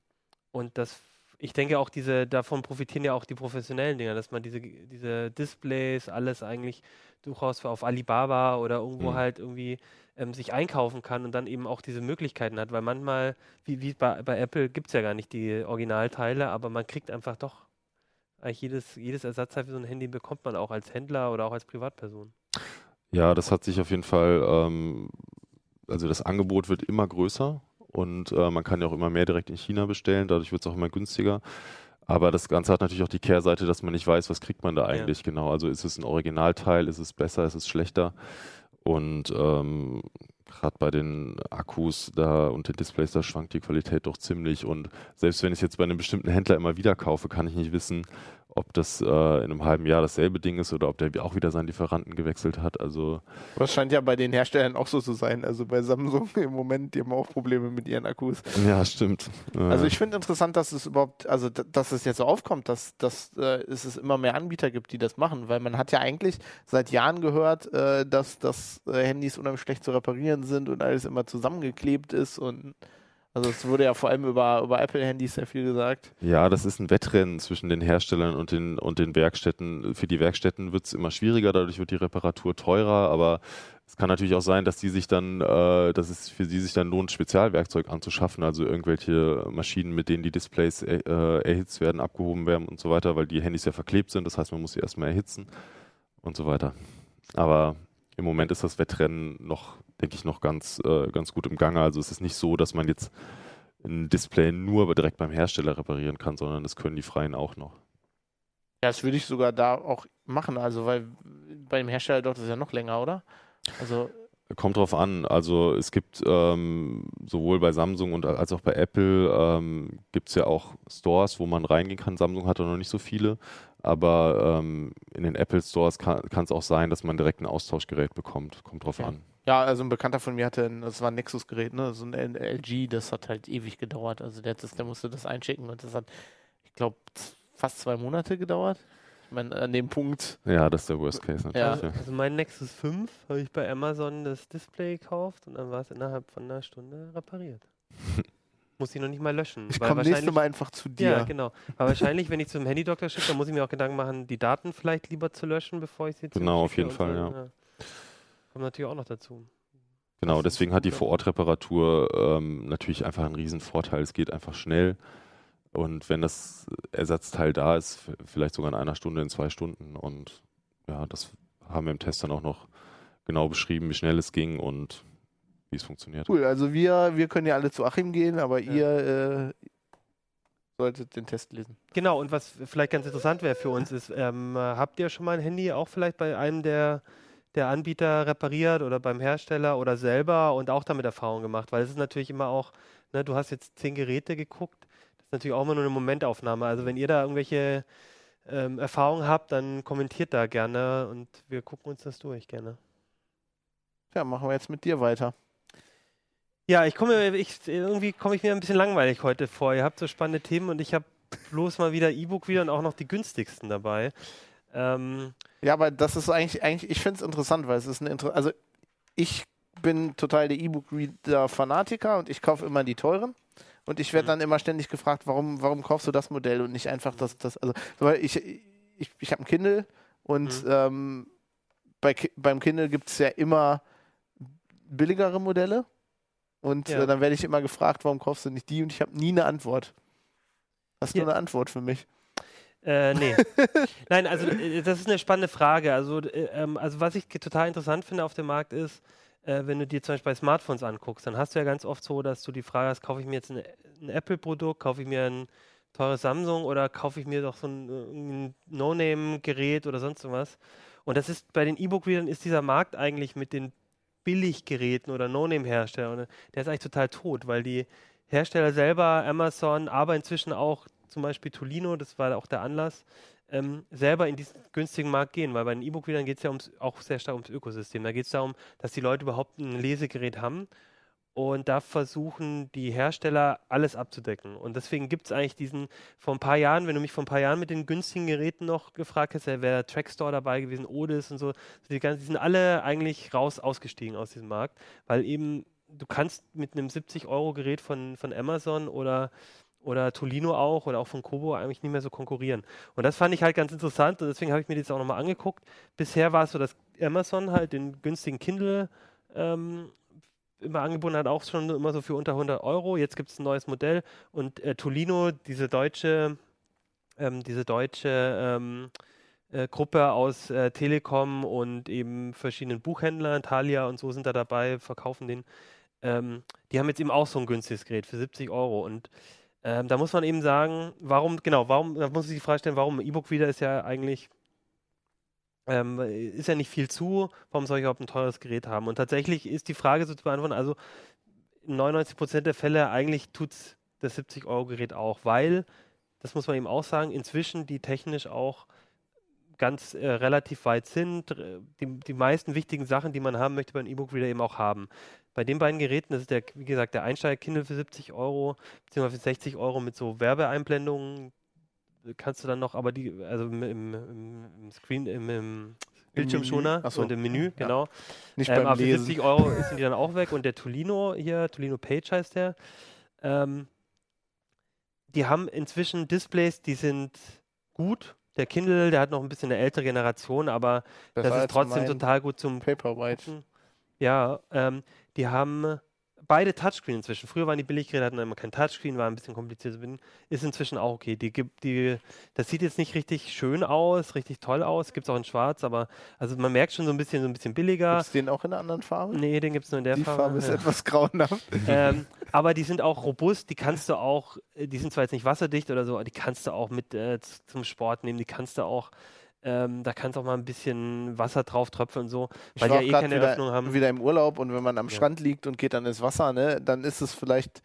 und das, ich denke auch diese, davon profitieren ja auch die professionellen Dinger, dass man diese, diese Displays, alles eigentlich durchaus auf Alibaba oder irgendwo Mhm. halt irgendwie ähm, sich einkaufen kann und dann eben auch diese Möglichkeiten hat, weil manchmal, wie, wie bei, bei Apple, gibt es ja gar nicht die Originalteile, aber man kriegt einfach doch eigentlich jedes, jedes Ersatzteil für so ein Handy bekommt man auch als Händler oder auch als Privatperson. Ja, das hat sich auf jeden Fall, ähm, also das Angebot wird immer größer und äh, man kann ja auch immer mehr direkt in China bestellen, dadurch wird es auch immer günstiger. Aber das Ganze hat natürlich auch die Kehrseite, dass man nicht weiß, was kriegt man da eigentlich genau. Also ist es ein Originalteil, ist es besser, ist es schlechter? Und ähm, gerade bei den Akkus da und den Displays, da schwankt die Qualität doch ziemlich. Und selbst wenn ich jetzt bei einem bestimmten Händler immer wieder kaufe, kann ich nicht wissen, ob das äh, in einem halben Jahr dasselbe Ding ist oder ob der auch wieder seinen Lieferanten gewechselt hat. Also Das scheint ja bei den Herstellern auch so zu sein. Also bei Samsung im Moment, die haben auch Probleme mit ihren Akkus. ja, stimmt. Also ich finde interessant, dass es überhaupt, also dass es jetzt so aufkommt, dass, dass äh, es es immer mehr Anbieter gibt, die das machen, weil man hat ja eigentlich seit Jahren gehört, äh, dass, dass äh, Handys unheimlich schlecht zu reparieren sind und alles immer zusammengeklebt ist und also es wurde ja vor allem über, über Apple-Handys sehr viel gesagt. Ja, das ist ein Wettrennen zwischen den Herstellern und den, und den Werkstätten. Für die Werkstätten wird es immer schwieriger, dadurch wird die Reparatur teurer, aber es kann natürlich auch sein, dass die sich dann, äh, dass es für sie sich dann lohnt, Spezialwerkzeug anzuschaffen, also irgendwelche Maschinen, mit denen die Displays äh, erhitzt werden, abgehoben werden und so weiter, weil die Handys ja verklebt sind, das heißt, man muss sie erstmal erhitzen und so weiter. Aber im Moment ist das Wettrennen noch, denke ich, noch ganz, äh, ganz gut im Gange. Also es ist nicht so, dass man jetzt ein Display nur direkt beim Hersteller reparieren kann, sondern das können die Freien auch noch. Ja, das würde ich sogar da auch machen, also weil bei dem Hersteller dauert das ja noch länger, oder? Also Kommt drauf an. Also es gibt ähm, sowohl bei Samsung und als auch bei Apple ähm, gibt es ja auch Stores, wo man reingehen kann. Samsung hat da noch nicht so viele, aber ähm, in den Apple Stores kann es auch sein, dass man direkt ein Austauschgerät bekommt. Kommt drauf Ja. an. Ja, also ein Bekannter von mir hatte, ein, das war ein Nexus-Gerät, ne, so ein LG, das hat halt ewig gedauert. Also der, das, der musste das einschicken und das hat, ich glaube, fast zwei Monate gedauert. Ich meine, an dem Punkt, Ja, das ist der Worst Case natürlich. Ja. Also, Ja. also mein Nexus 5 habe ich bei Amazon das Display gekauft und dann war es innerhalb von einer Stunde repariert. muss ich noch nicht mal löschen. ich komme wahrscheinlich- Mal einfach zu dir. Ja, genau. Aber wahrscheinlich, wenn ich zum Handydoktor schicke, dann muss ich mir auch Gedanken machen, die Daten vielleicht lieber zu löschen, bevor ich sie Genau, auf jeden Fall, so. Kommt natürlich auch noch dazu. Genau, deswegen hat die. Vorortreparatur ähm, natürlich einfach einen riesen Vorteil. Es geht einfach schnell. Und wenn das Ersatzteil da ist, vielleicht sogar in einer Stunde, in zwei Stunden. Und ja, das haben wir im Test dann auch noch genau beschrieben, wie schnell es ging und wie es funktioniert. Cool, also wir, wir können ja alle zu Achim gehen, aber Ja. ihr äh, solltet den Test lesen. Genau, und was vielleicht ganz interessant wäre für uns ist, ähm, äh, habt ihr schon mal ein Handy auch vielleicht bei einem der, der Anbieter repariert oder beim Hersteller oder selber und auch damit Erfahrung gemacht? Weil es ist natürlich immer auch, ne, du hast jetzt zehn Geräte geguckt, das ist natürlich auch immer nur eine Momentaufnahme. Also wenn ihr da irgendwelche ähm, Erfahrungen habt, dann kommentiert da gerne und wir gucken uns das durch gerne. Ja, machen wir jetzt mit dir weiter. Ja, ich komme, ich, irgendwie komme ich mir ein bisschen langweilig heute vor. Ihr habt so spannende Themen und ich habe bloß mal wieder E-Book wieder und auch noch die günstigsten dabei. Ähm, Ja, aber das ist eigentlich, eigentlich ich finde es interessant, weil es ist eine Inter also ich bin total der E-Book-Reader-Fanatiker und ich kaufe immer die teuren. Und ich werde Mhm. dann immer ständig gefragt, warum, warum kaufst du das Modell und nicht einfach das, das, also, weil ich, ich, ich habe ein Kindle und Mhm. ähm, bei, beim Kindle gibt es ja immer billigere Modelle. Und Ja. äh, dann werde ich immer gefragt, warum kaufst du nicht die? Und ich habe nie eine Antwort. Hast du Ja. eine Antwort für mich? Äh, nee. Nein, also äh, das ist eine spannende Frage. Also, äh, ähm, also was ich total interessant finde auf dem Markt ist, äh, wenn du dir zum Beispiel bei Smartphones anguckst, dann hast du ja ganz oft so, dass du die Frage hast, kaufe ich mir jetzt ein, ein Apple-Produkt, kaufe ich mir ein teures Samsung oder kaufe ich mir doch so ein, ein No-Name-Gerät oder sonst was. Und das ist bei den E-Book-Readern ist dieser Markt eigentlich mit den Billiggeräten oder No-Name-Herstellern, ne, der ist eigentlich total tot, weil die Hersteller selber, Amazon, aber inzwischen auch zum Beispiel Tolino, das war auch der Anlass, ähm, selber in diesen günstigen Markt gehen, weil bei den E-Book-Readern geht es ja ums, auch sehr stark ums Ökosystem. Da geht es darum, dass die Leute überhaupt ein Lesegerät haben und da versuchen die Hersteller alles abzudecken. Und deswegen gibt es eigentlich diesen, vor ein paar Jahren, wenn du mich vor ein paar Jahren mit den günstigen Geräten noch gefragt hast, wäre Trackstore dabei gewesen, Odis und so, die, ganzen, die sind alle eigentlich raus ausgestiegen aus diesem Markt, weil eben du kannst mit einem 70-Euro-Gerät von, von Amazon oder oder Tolino auch oder auch von Kobo eigentlich nicht mehr so konkurrieren. Und das fand ich halt ganz interessant und deswegen habe ich mir das auch nochmal angeguckt. Bisher war es so, dass Amazon halt den günstigen Kindle ähm, immer angeboten hat, auch schon immer so für unter 100 Euro. Jetzt gibt es ein neues Modell und äh, Tolino, diese deutsche, ähm, diese deutsche ähm, äh, Gruppe aus äh, Telekom und eben verschiedenen Buchhändlern, Thalia und so sind da dabei, verkaufen den. Ähm, die haben jetzt eben auch so ein günstiges Gerät für 70 Euro und ähm, da muss man eben sagen, warum, genau, warum, da muss ich die Frage stellen, warum E-Book-Reader ist ja eigentlich, ähm, ist ja nicht viel zu, warum soll ich überhaupt ein teures Gerät haben? Und tatsächlich ist die Frage so zu beantworten, also in 99% der Fälle eigentlich tut es das 70-Euro-Gerät auch, weil, das muss man eben auch sagen, inzwischen die technisch auch ganz äh, relativ weit sind, die, die meisten wichtigen Sachen, die man haben möchte beim E-Book-Reader eben auch haben. Bei den beiden Geräten, das ist der, wie gesagt, der Einsteiger-Kindle für 70 Euro, beziehungsweise für 60 Euro mit so Werbeeinblendungen kannst du dann noch, aber die, also im, im, im, Screen, im, im Bildschirmschoner so. und im Menü, Ja. genau. Nicht Ähm, beim aber für Lesen. 70 Euro sind die dann auch weg und der Tolino hier, Tolino Page heißt der, ähm, die haben inzwischen Displays, die sind gut. Der Kindle, der hat noch ein bisschen eine ältere Generation, aber Besser das ist trotzdem total gut zum Paperwhite. Ja, ähm, die haben beide Touchscreen inzwischen. Früher waren die Billiggeräte, hatten immer kein Touchscreen, war ein bisschen kompliziert zu bedienen. Ist inzwischen auch okay. Die die, das sieht jetzt nicht richtig schön aus, richtig toll aus. Gibt es auch in Schwarz, aber also man merkt schon so ein bisschen, so ein bisschen billiger. Gibt es den auch in einer anderen Farbe? Nee, den gibt es nur in der Die Farbe. Farbe ist ja. etwas grauenhaft. ähm, aber die sind auch robust, die kannst du auch, äh, die sind zwar jetzt nicht wasserdicht oder so, aber die kannst du auch mit äh, zum Sport nehmen, die kannst du auch, ähm, da kannst du auch mal ein bisschen Wasser drauf tröpfeln und so, weil die ja auch eh keine wieder, Öffnung haben. wieder im Urlaub und wenn man am Ja. Strand liegt und geht dann ins Wasser, ne, dann ist es vielleicht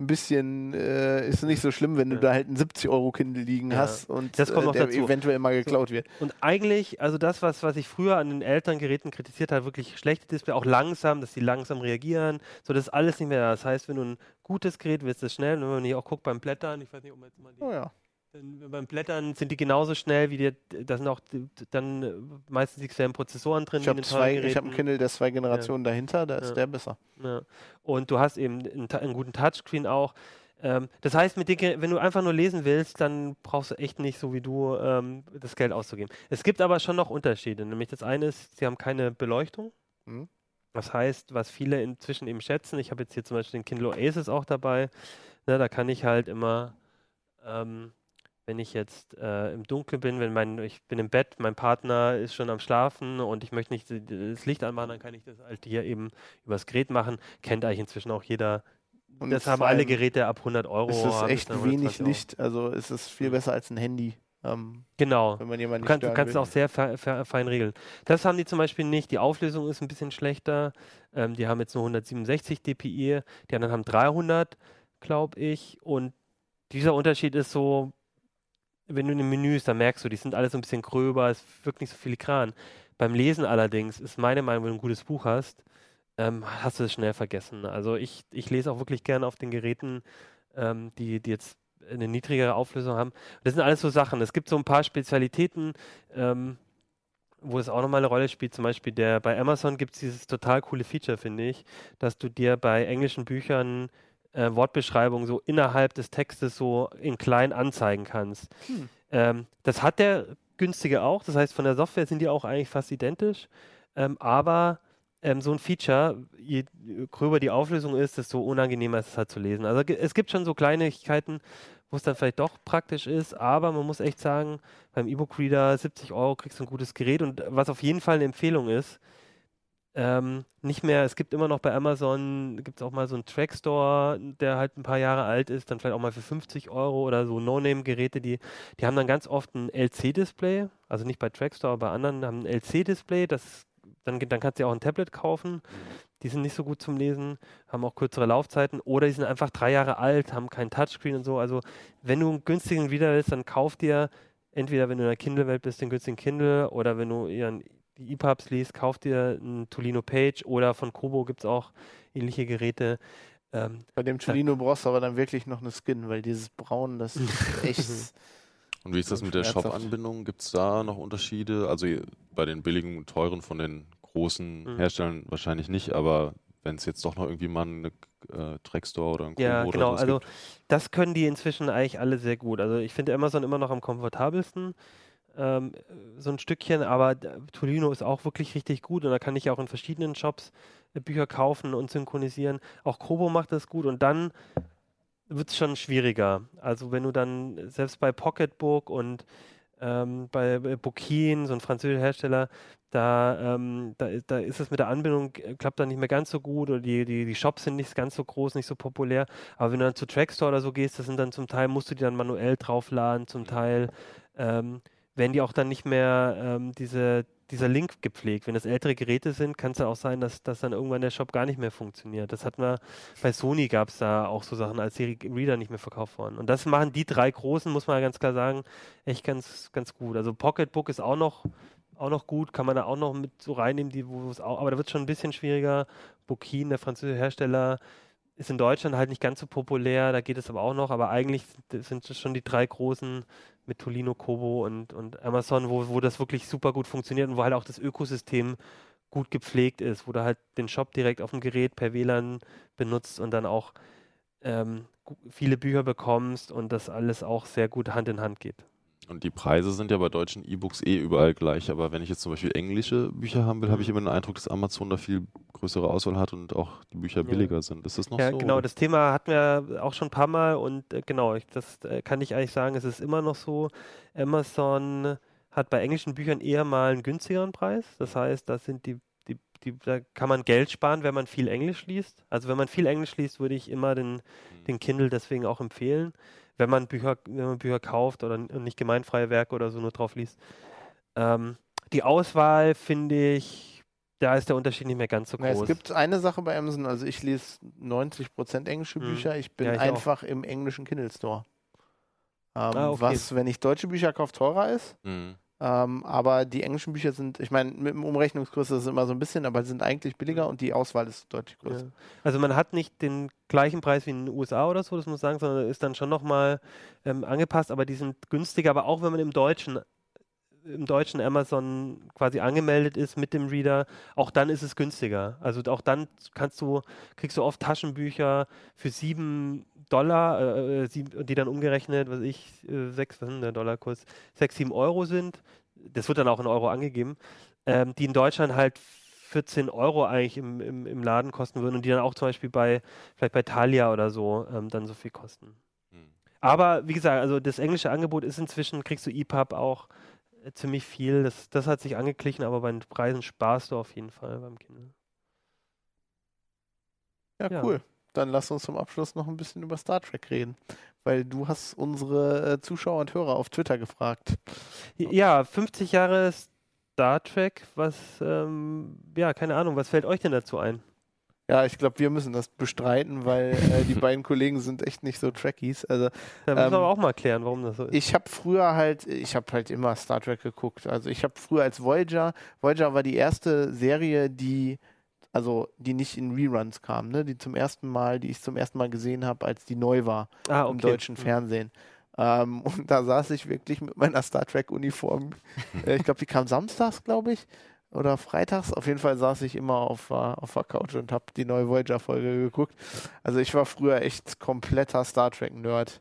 ein bisschen, äh, ist nicht so schlimm, wenn du Ja. da halt einen 70-Euro-Kindle liegen Ja. hast und Das kommt äh, noch der dazu. eventuell mal geklaut wird. Und eigentlich, also das, was, was ich früher an den älteren Geräten kritisiert habe, wirklich schlechte Display, auch langsam, dass die langsam reagieren, so das ist alles nicht mehr da. Das heißt, wenn du ein gutes Gerät willst, ist es schnell. Und wenn man hier auch guckt beim Blättern, ich weiß nicht, ob man jetzt mal die Oh ja. Beim Blättern sind die genauso schnell wie die, da sind auch die, dann äh, meistens dieselben Prozessoren drin Ich habe habe einen. Kindle, der zwei Generationen dahinter, da ist Ja. der besser. Ja. Und du hast eben einen, einen guten Touchscreen auch. Ähm, das heißt, Ge- wenn du einfach nur lesen willst, dann brauchst du echt nicht so wie du ähm, das Geld auszugeben. Es gibt aber schon noch Unterschiede. Nämlich das eine ist, sie haben keine Beleuchtung. Mhm. Das heißt, was viele inzwischen eben schätzen, ich habe jetzt hier zum Beispiel den Kindle Oasis auch dabei, ne, da kann ich halt immer, ähm, wenn ich jetzt äh, im Dunkeln bin, wenn mein, ich bin im Bett, mein Partner ist schon am Schlafen und ich möchte nicht das Licht anmachen, dann kann ich das halt hier eben übers Gerät machen. Kennt eigentlich inzwischen auch jeder. Und das haben alle Geräte ab 100 Euro. Es ist echt wenig 120 Euro. Licht, also es ist viel Mhm. besser als ein Handy, ähm, Genau. wenn man jemanden Du kannst, du kannst auch sehr fe fe fein regeln. Das haben die zum Beispiel nicht. Die Auflösung ist ein bisschen schlechter. Ähm, die haben jetzt nur 167 dpi, die anderen haben 300, glaube ich. Und dieser Unterschied ist so, wenn du in den Menüs, da merkst du, die sind alle so ein bisschen gröber, es wirkt nicht so filigran. Beim Lesen allerdings ist meine Meinung, wenn du ein gutes Buch hast, ähm, hast du es schnell vergessen. Also ich, ich lese auch wirklich gerne auf den Geräten, ähm, die, die jetzt eine niedrigere Auflösung haben. Das sind alles so Sachen. Es gibt so ein paar Spezialitäten, ähm, wo es auch nochmal eine Rolle spielt. Zum Beispiel der, bei Amazon gibt es dieses total coole Feature, finde ich, dass du dir bei englischen Büchern äh, Wortbeschreibungen so innerhalb des Textes so in klein anzeigen kannst. Hm. Ähm, das hat der günstige auch. Das heißt, von der Software sind die auch eigentlich fast identisch. Ähm, aber ähm, so ein Feature, je gröber die Auflösung ist, desto unangenehmer ist es halt zu lesen. Also es gibt schon so Kleinigkeiten, wo es dann vielleicht doch praktisch ist, aber man muss echt sagen, beim E-Book-Reader 70 Euro kriegst du ein gutes Gerät und was auf jeden Fall eine Empfehlung ist, ähm, nicht mehr, es gibt immer noch bei Amazon, gibt es auch mal so einen Trackstore, der halt ein paar Jahre alt ist, dann vielleicht auch mal für 50 Euro oder so No-Name-Geräte, die, die haben dann ganz oft ein LC-Display, also nicht bei Trackstore, aber bei anderen haben ein LC-Display, das dann, dann kannst du ja auch ein Tablet kaufen. Die sind nicht so gut zum Lesen, haben auch kürzere Laufzeiten oder die sind einfach drei Jahre alt, haben kein Touchscreen und so. Also wenn du einen günstigen Reader willst, dann kauf dir entweder, wenn du in der Kindle-Welt bist, den günstigen Kindle oder wenn du eher ein- die EPUBs liest, kauf dir einen Tolino Page oder von Kobo gibt es auch ähnliche Geräte. Ähm, Bei dem Tolino brauchst du aber dann wirklich noch eine Skin, weil dieses Braun, das ist echt. Und wie ist das mit der. Shop-Anbindung? Gibt es da noch Unterschiede? Also ihr- bei den billigen und teuren von den großen Mhm. Herstellern wahrscheinlich nicht, aber wenn es jetzt doch noch irgendwie mal eine äh, Trackstore oder ein Kobo Ja, oder genau. Also gibt. das können die inzwischen eigentlich alle sehr gut. Also ich finde Amazon immer noch am komfortabelsten. Ähm, so ein Stückchen, aber d- Tolino ist auch wirklich richtig gut und da kann ich auch in verschiedenen Shops äh, Bücher kaufen und synchronisieren. Auch Kobo macht das gut und dann wird es schon schwieriger. Also wenn du dann selbst bei Pocketbook und ähm, bei, Bookin, so ein französischer Hersteller, da, ähm, da, da ist es mit der Anbindung, äh, klappt da nicht mehr ganz so gut oder die, die, die Shops sind nicht ganz so groß, nicht so populär. Aber wenn du dann zu Trackstore oder so gehst, das sind dann zum Teil, musst du die dann manuell draufladen, zum Teil ähm, werden die auch dann nicht mehr ähm, diese, dieser Link gepflegt. Wenn das ältere Geräte sind, kann es ja auch sein, dass, dass dann irgendwann der Shop gar nicht mehr funktioniert. Das hatten wir, bei Sony gab es da auch so Sachen, als die Reader nicht mehr verkauft wurden. Und das machen die drei großen, muss man ganz klar sagen, echt ganz, ganz gut. Also Pocketbook ist auch noch, auch noch gut, kann man da auch noch mit so reinnehmen, die, auch, aber da wird es schon ein bisschen schwieriger. Bookin, der französische Hersteller, ist in Deutschland halt nicht ganz so populär, da geht es aber auch noch, aber eigentlich sind es schon die drei großen mit Tolino, Kobo und, und Amazon, wo, wo das wirklich super gut funktioniert und wo halt auch das Ökosystem gut gepflegt ist, wo du halt den Shop direkt auf dem Gerät per WLAN benutzt und dann auch ähm, viele Bücher bekommst und das alles auch sehr gut Hand in Hand geht. Und die Preise sind ja bei deutschen E-Books eh überall gleich, aber wenn ich jetzt zum Beispiel englische Bücher haben will, habe ich Mhm. immer den Eindruck, dass Amazon da viel größere Auswahl hat und auch die Bücher Ja. billiger sind. Ist das noch Ja, so? genau, oder? das Thema hatten wir auch schon ein paar Mal und äh, genau, ich, das äh, kann ich eigentlich sagen, es ist immer noch so. Amazon hat bei englischen Büchern eher mal einen günstigeren Preis. Das heißt, das sind die, die, die, da kann man Geld sparen, wenn man viel Englisch liest. Also wenn man viel Englisch liest, würde ich immer den, den Kindle deswegen auch empfehlen. Wenn man Bücher, wenn man Bücher kauft oder nicht gemeinfreie Werke oder so nur drauf liest. Ähm, die Auswahl finde ich, da ist der Unterschied nicht mehr ganz so Na, groß. es gibt eine Sache bei Amazon, also ich lese 90% englische Mhm. Bücher, ich bin Ja, ich auch. einfach im englischen Kindle Store. Ähm, Ah, okay. Was, wenn ich deutsche Bücher kaufe, teurer ist. Mhm. Ähm, aber die englischen Bücher sind, ich meine, mit dem Umrechnungskurs ist es immer so ein bisschen, aber sind eigentlich billiger und die Auswahl ist deutlich größer. Ja. Also man hat nicht den gleichen Preis wie in den USA oder so, das muss man sagen, sondern ist dann schon nochmal ähm, angepasst, aber die sind günstiger, aber auch wenn man im deutschen im deutschen Amazon quasi angemeldet ist mit dem Reader, auch dann ist es günstiger. Also auch dann kannst du, kriegst du oft Taschenbücher für sieben Dollar, äh, äh, sieben, die dann umgerechnet, was ich, äh, sechs, was ist denn der Dollarkurs, sechs, sieben Euro sind. Das wird dann auch in Euro angegeben, ähm, die in Deutschland halt 14 Euro eigentlich im, im, im Laden kosten würden und die dann auch zum Beispiel bei, vielleicht bei Thalia oder so ähm, dann so viel kosten. Mhm. Aber wie gesagt, also das englische Angebot ist inzwischen, kriegst du EPUB auch äh, ziemlich viel. Das, das hat sich angeglichen, aber bei den Preisen sparst du auf jeden Fall beim Kindle. Ja, Ja. cool. Dann lass uns zum Abschluss noch ein bisschen über Star Trek reden. Weil du hast unsere äh, Zuschauer und Hörer auf Twitter gefragt. Ja, 50 Jahre Star Trek, was, ähm, ja, keine Ahnung, was fällt euch denn dazu ein? Ja, ich glaube, wir müssen das bestreiten, weil äh, die beiden Kollegen sind echt nicht so Trekkies. Also Da müssen Ähm, wir aber auch mal klären, warum das so ist. ich habe früher halt, ich habe halt immer Star Trek geguckt. Also ich habe früher als Voyager, Voyager war die erste Serie, die also die nicht in Reruns kam, ne? Die zum ersten Mal, die ich zum ersten Mal gesehen habe, als die neu war ah, im deutschen Hm. Fernsehen. Ähm, und da saß ich wirklich mit meiner Star Trek-Uniform. äh, ich glaube, die kam samstags, glaube ich. Oder freitags. Auf jeden Fall saß ich immer auf, äh, auf der Couch und habe die neue Voyager-Folge geguckt. Also ich war früher echt kompletter Star Trek-Nerd.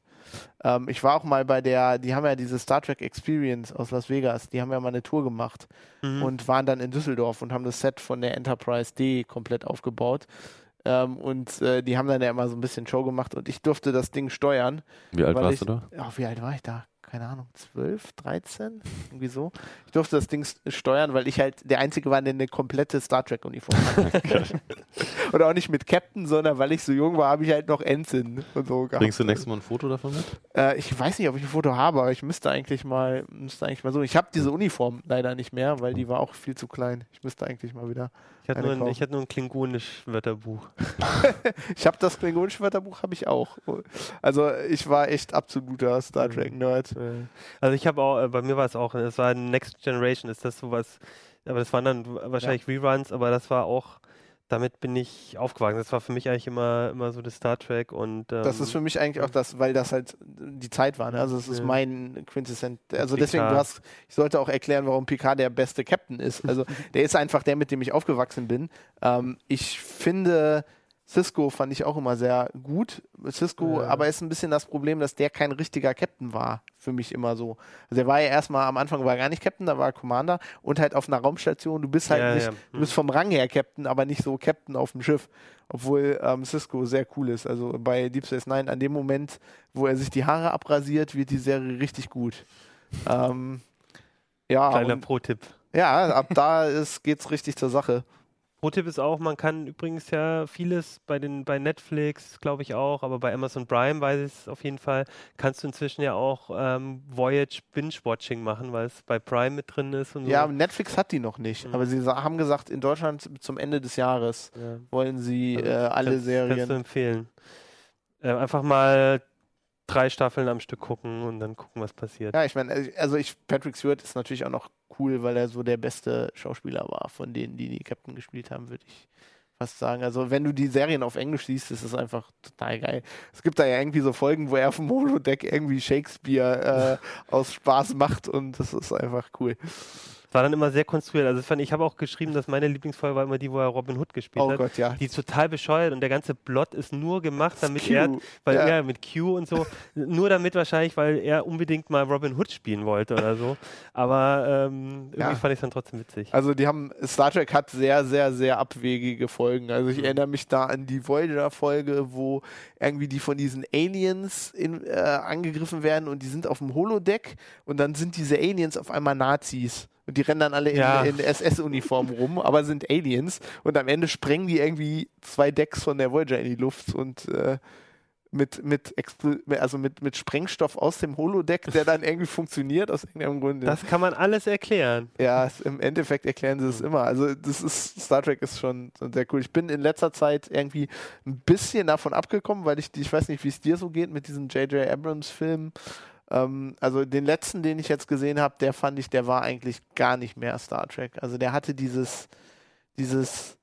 Ähm, ich war auch mal bei der, die haben ja diese Star Trek Experience aus Las Vegas, die haben ja mal eine Tour gemacht Mhm. und waren dann in Düsseldorf und haben das Set von der Enterprise D komplett aufgebaut. Ähm, und äh, die haben dann ja immer so ein bisschen Show gemacht und ich durfte das Ding steuern. Wie alt warst ich, du da? Ja, wie alt war ich da? Keine Ahnung, 12, 13? Irgendwie so. Ich durfte das Ding steuern, weil ich halt der Einzige war, der eine komplette Star Trek-Uniform hatte. und auch nicht mit Captain, sondern weil ich so jung war, habe ich halt noch Ensign und so gehabt. Bringst du nächstes Mal ein Foto davon mit? Äh, ich weiß nicht, ob ich ein Foto habe, aber ich müsste eigentlich mal, müsste eigentlich mal so. Ich habe diese Uniform leider nicht mehr, weil die war auch viel zu klein. Ich müsste eigentlich mal wieder. Ich hatte nur, ein- ich hatte nur ein klingonisch Wörterbuch. Ich habe das klingonische Wörterbuch habe ich auch. Also ich war echt absoluter Star Trek Nerd. Also ich habe auch, äh, bei mir war es auch, das war Next Generation, ist das sowas, aber das waren dann wahrscheinlich Reruns, aber das war auch, damit bin ich aufgewachsen. Das war für mich eigentlich immer, immer so das Star Trek und ähm, Das ist für mich eigentlich auch das, weil das halt die Zeit war. Ne? Also es ist mein Quintessent. Also Picard. deswegen, du hast, ich sollte auch erklären, warum Picard der beste Captain ist. Also der ist einfach der, mit dem ich aufgewachsen bin. Ähm, ich finde, Cisco fand ich auch immer sehr gut. Cisco, Ja. aber ist ein bisschen das Problem, dass der kein richtiger Captain war. Für mich immer so. Also er war ja erstmal am Anfang war er gar nicht Captain, da war er Commander und halt auf einer Raumstation. Du bist halt Ja, nicht, ja. du bist vom Rang her Captain, aber nicht so Captain auf dem Schiff. Obwohl ähm, Cisco sehr cool ist. Also bei Deep Space Nine, an dem Moment, wo er sich die Haare abrasiert, wird die Serie richtig gut. Ähm, ja, kleiner Pro-Tipp. ja, ab da ist, geht's richtig zur Sache. Pro-Tipp ist auch, man kann übrigens ja vieles bei den bei Netflix, glaube ich auch, aber bei Amazon Prime weiß ich es auf jeden Fall, kannst du inzwischen ja auch ähm, Voyage Binge-Watching machen, weil es bei Prime mit drin ist und so. Ja, Netflix hat die noch nicht, Mhm. aber sie haben gesagt, in Deutschland zum Ende des Jahres Ja. wollen sie Also, äh, alle kannst, Kannst du Serien. empfehlen. Äh, einfach mal drei Staffeln am Stück gucken und dann gucken, was passiert. Ja, ich meine, also ich, Patrick Stewart ist natürlich auch noch cool, weil er so der beste Schauspieler war von denen, die die Captain gespielt haben, würde ich fast sagen. Also wenn du die Serien auf Englisch siehst, ist es einfach total geil. Es gibt da ja irgendwie so Folgen, wo er auf dem Holodeck irgendwie Shakespeare äh, aus Spaß macht und das ist einfach cool. War dann immer sehr konstruiert. Also fand, ich habe auch geschrieben, dass meine Lieblingsfolge war immer die, wo er Robin Hood gespielt Oh hat. Gott, ja. Die ist total bescheuert und der ganze Plot ist nur gemacht, damit Q, er, weil ja. er mit Q und so, nur damit wahrscheinlich, weil er unbedingt mal Robin Hood spielen wollte oder so. Aber ähm, irgendwie Ja. fand ich es dann trotzdem witzig. Also die haben, Star Trek hat sehr, sehr, sehr abwegige Folgen. Also ich erinnere mich da an die Voyager-Folge, wo irgendwie die von diesen Aliens in, äh, angegriffen werden und die sind auf dem Holodeck und dann sind diese Aliens auf einmal Nazis. Und die rennen dann alle in, Ja. in SS-Uniform rum, aber sind Aliens. Und am Ende sprengen die irgendwie zwei Decks von der Voyager in die Luft und äh, mit, mit, also mit, mit Sprengstoff aus dem Holodeck, der dann irgendwie funktioniert aus irgendeinem Grund. Das kann man alles erklären. Ja, im Endeffekt erklären sie es immer. Also das ist Star Trek ist schon sehr cool. Ich bin in letzter Zeit irgendwie ein bisschen davon abgekommen, weil ich, ich weiß nicht, wie es dir so geht mit diesen J.J. Abrams Filmen. Ähm, also den letzten, den ich jetzt gesehen habe, der fand ich, der war eigentlich gar nicht mehr Star Trek. Also der hatte dieses, dieses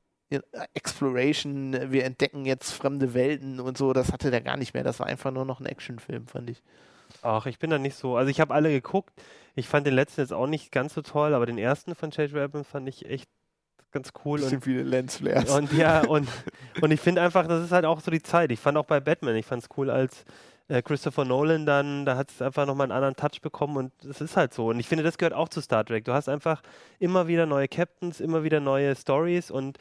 Exploration, wir entdecken jetzt fremde Welten und so, das hatte der gar nicht mehr. Das war einfach nur noch ein Actionfilm, fand ich. Ach, ich bin da nicht so. Also ich habe alle geguckt. Ich fand den letzten jetzt auch nicht ganz so toll, aber den ersten von J.J. Abrams fand ich echt ganz cool. Bisschen Und, viele Lensflares. und ja, und, und ich finde einfach, das ist halt auch so die Zeit. Ich fand auch bei Batman, ich fand es cool, als Christopher Nolan dann, da hat es einfach nochmal einen anderen Touch bekommen und es ist halt so. Und ich finde, das gehört auch zu Star Trek. Du hast einfach immer wieder neue Captains, immer wieder neue Stories und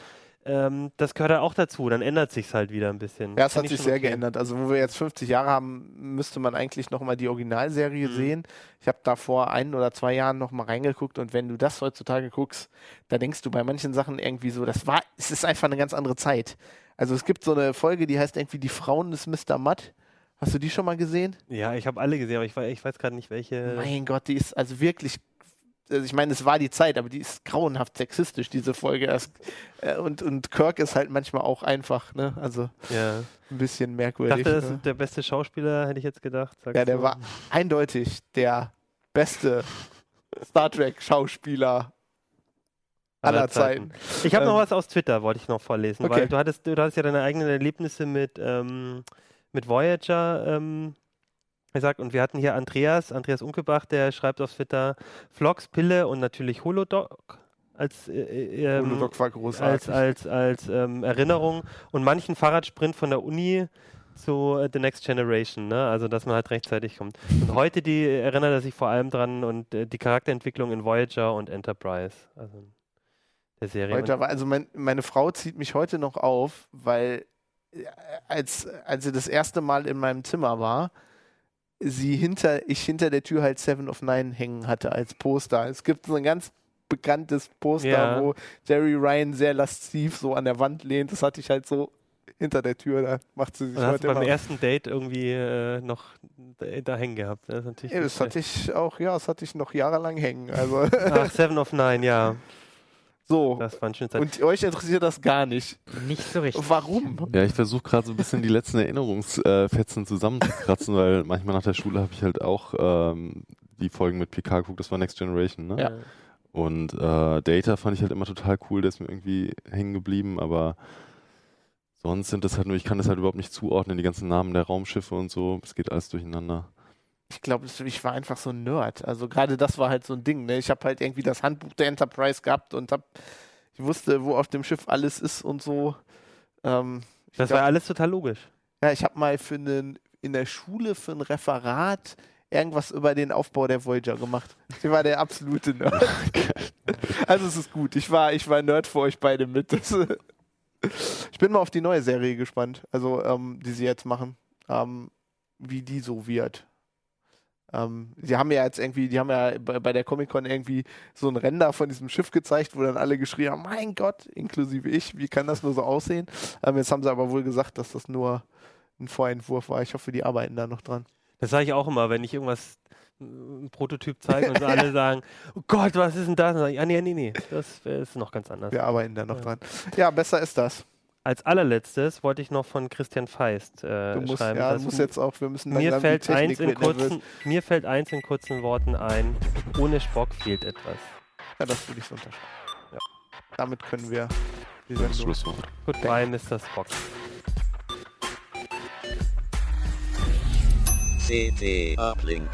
ähm, das gehört halt auch dazu. Dann ändert sich halt wieder ein bisschen. Ja, es hat ich sich sehr okay. geändert. Also, wo wir jetzt 50 Jahre haben, müsste man eigentlich nochmal die Originalserie Mhm. sehen. Ich habe da vor ein oder zwei Jahren nochmal reingeguckt und wenn du das heutzutage guckst, da denkst du bei manchen Sachen irgendwie so, das war, es ist einfach eine ganz andere Zeit. Also, es gibt so eine Folge, die heißt irgendwie Die Frauen des Mr. Mudd. Hast du die schon mal gesehen? Ja, ich habe alle gesehen, aber ich, ich weiß gerade nicht, welche. Mein Gott, die ist also wirklich. Also ich meine, es war die Zeit, aber die ist grauenhaft sexistisch, diese Folge. Äh, und, und Kirk ist halt manchmal auch einfach, ne? Also Ja. ein bisschen Ich merkwürdig. dachte, das ne? ist der beste Schauspieler, hätte ich jetzt gedacht. Ja, der du? war eindeutig der beste Star Trek Schauspieler aller Zeiten. Ich habe noch Ähm, was aus Twitter, wollte ich noch vorlesen, okay. weil du hattest, du hattest ja deine eigenen Erlebnisse mit, ähm, mit Voyager ähm, gesagt und wir hatten hier Andreas, Andreas Unkebach, der schreibt auf Twitter Vlogs, Pille und natürlich Holodoc als, äh, ähm, Holodoc war großartig. als, als, als ähm, Erinnerung und manchen Fahrradsprint von der Uni zu äh, The Next Generation, ne? Also dass man halt rechtzeitig kommt. Und heute die erinnert er sich vor allem dran und äh, die Charakterentwicklung in Voyager und Enterprise. Also der Serie. Heute war, also mein, meine Frau zieht mich heute noch auf, weil äh, als, als sie das erste Mal in meinem Zimmer war, sie hinter, ich hinter der Tür halt Seven of Nine hängen hatte als Poster. Es gibt so ein ganz bekanntes Poster, Ja. wo Jerry Ryan sehr lasziv so an der Wand lehnt. Das hatte ich halt so hinter der Tür, da macht sie sich und hast heute du beim immer. ersten Date irgendwie äh, noch da, hängen gehabt. Das ist natürlich Ja, das hatte ich auch, ja, das hatte ich noch jahrelang hängen. Also. Ach, Seven of Nine, ja. So. Das war ein schönes Zeit. Und euch interessiert das gar nicht. Nicht so richtig. Warum? Ja, ich versuche gerade so ein bisschen die letzten Erinnerungsfetzen zusammenzukratzen, weil manchmal nach der Schule habe ich halt auch ähm, die Folgen mit PK geguckt, das war Next Generation, ne? Ja. Und äh, Data fand ich halt immer total cool, der ist mir irgendwie hängen geblieben, aber sonst sind das halt nur, ich kann das halt überhaupt nicht zuordnen, die ganzen Namen der Raumschiffe und so, es geht alles durcheinander. Ich glaube, ich war einfach so ein Nerd. Also gerade das war halt so ein Ding. Ne? Ich habe halt irgendwie das Handbuch der Enterprise gehabt und hab, ich wusste, wo auf dem Schiff alles ist und so. Ähm, Das glaub- war alles total logisch. ja, ich habe mal für einen, in der Schule für ein Referat irgendwas über den Aufbau der Voyager gemacht. Ich war der absolute Nerd. also es ist gut. Ich war, ich war Nerd für euch beide mit. Ich bin mal auf die neue Serie gespannt, also ähm, die sie jetzt machen, ähm, wie die so wird. Ähm, sie haben ja jetzt irgendwie, die haben ja bei, bei der Comic Con irgendwie so ein Render von diesem Schiff gezeigt, wo dann alle geschrien haben, mein Gott, inklusive ich, wie kann das nur so aussehen? Ähm, jetzt haben sie aber wohl gesagt, dass das nur ein Vorentwurf war. Ich hoffe, die arbeiten da noch dran. Das sage ich auch immer, wenn ich irgendwas, äh, ein Prototyp zeige und alle sagen, oh Gott, was ist denn das? Dann sage ich, ah, nee, nee, nee, das äh, ist noch ganz anders. Wir arbeiten da noch Ja. dran. Ja, besser ist das. Als allerletztes wollte ich noch von Christian Feist äh, Du musst, schreiben. ja, du musst jetzt auch, wir müssen mir fällt, eins in kurzen, mir fällt eins in kurzen Worten ein, ohne Spock fehlt etwas. Ja, das würde ich so unterschreiben. Ja. Damit können wir die Sendung. Schlusswort. Goodbye, Mr. Spock. CT Uplink.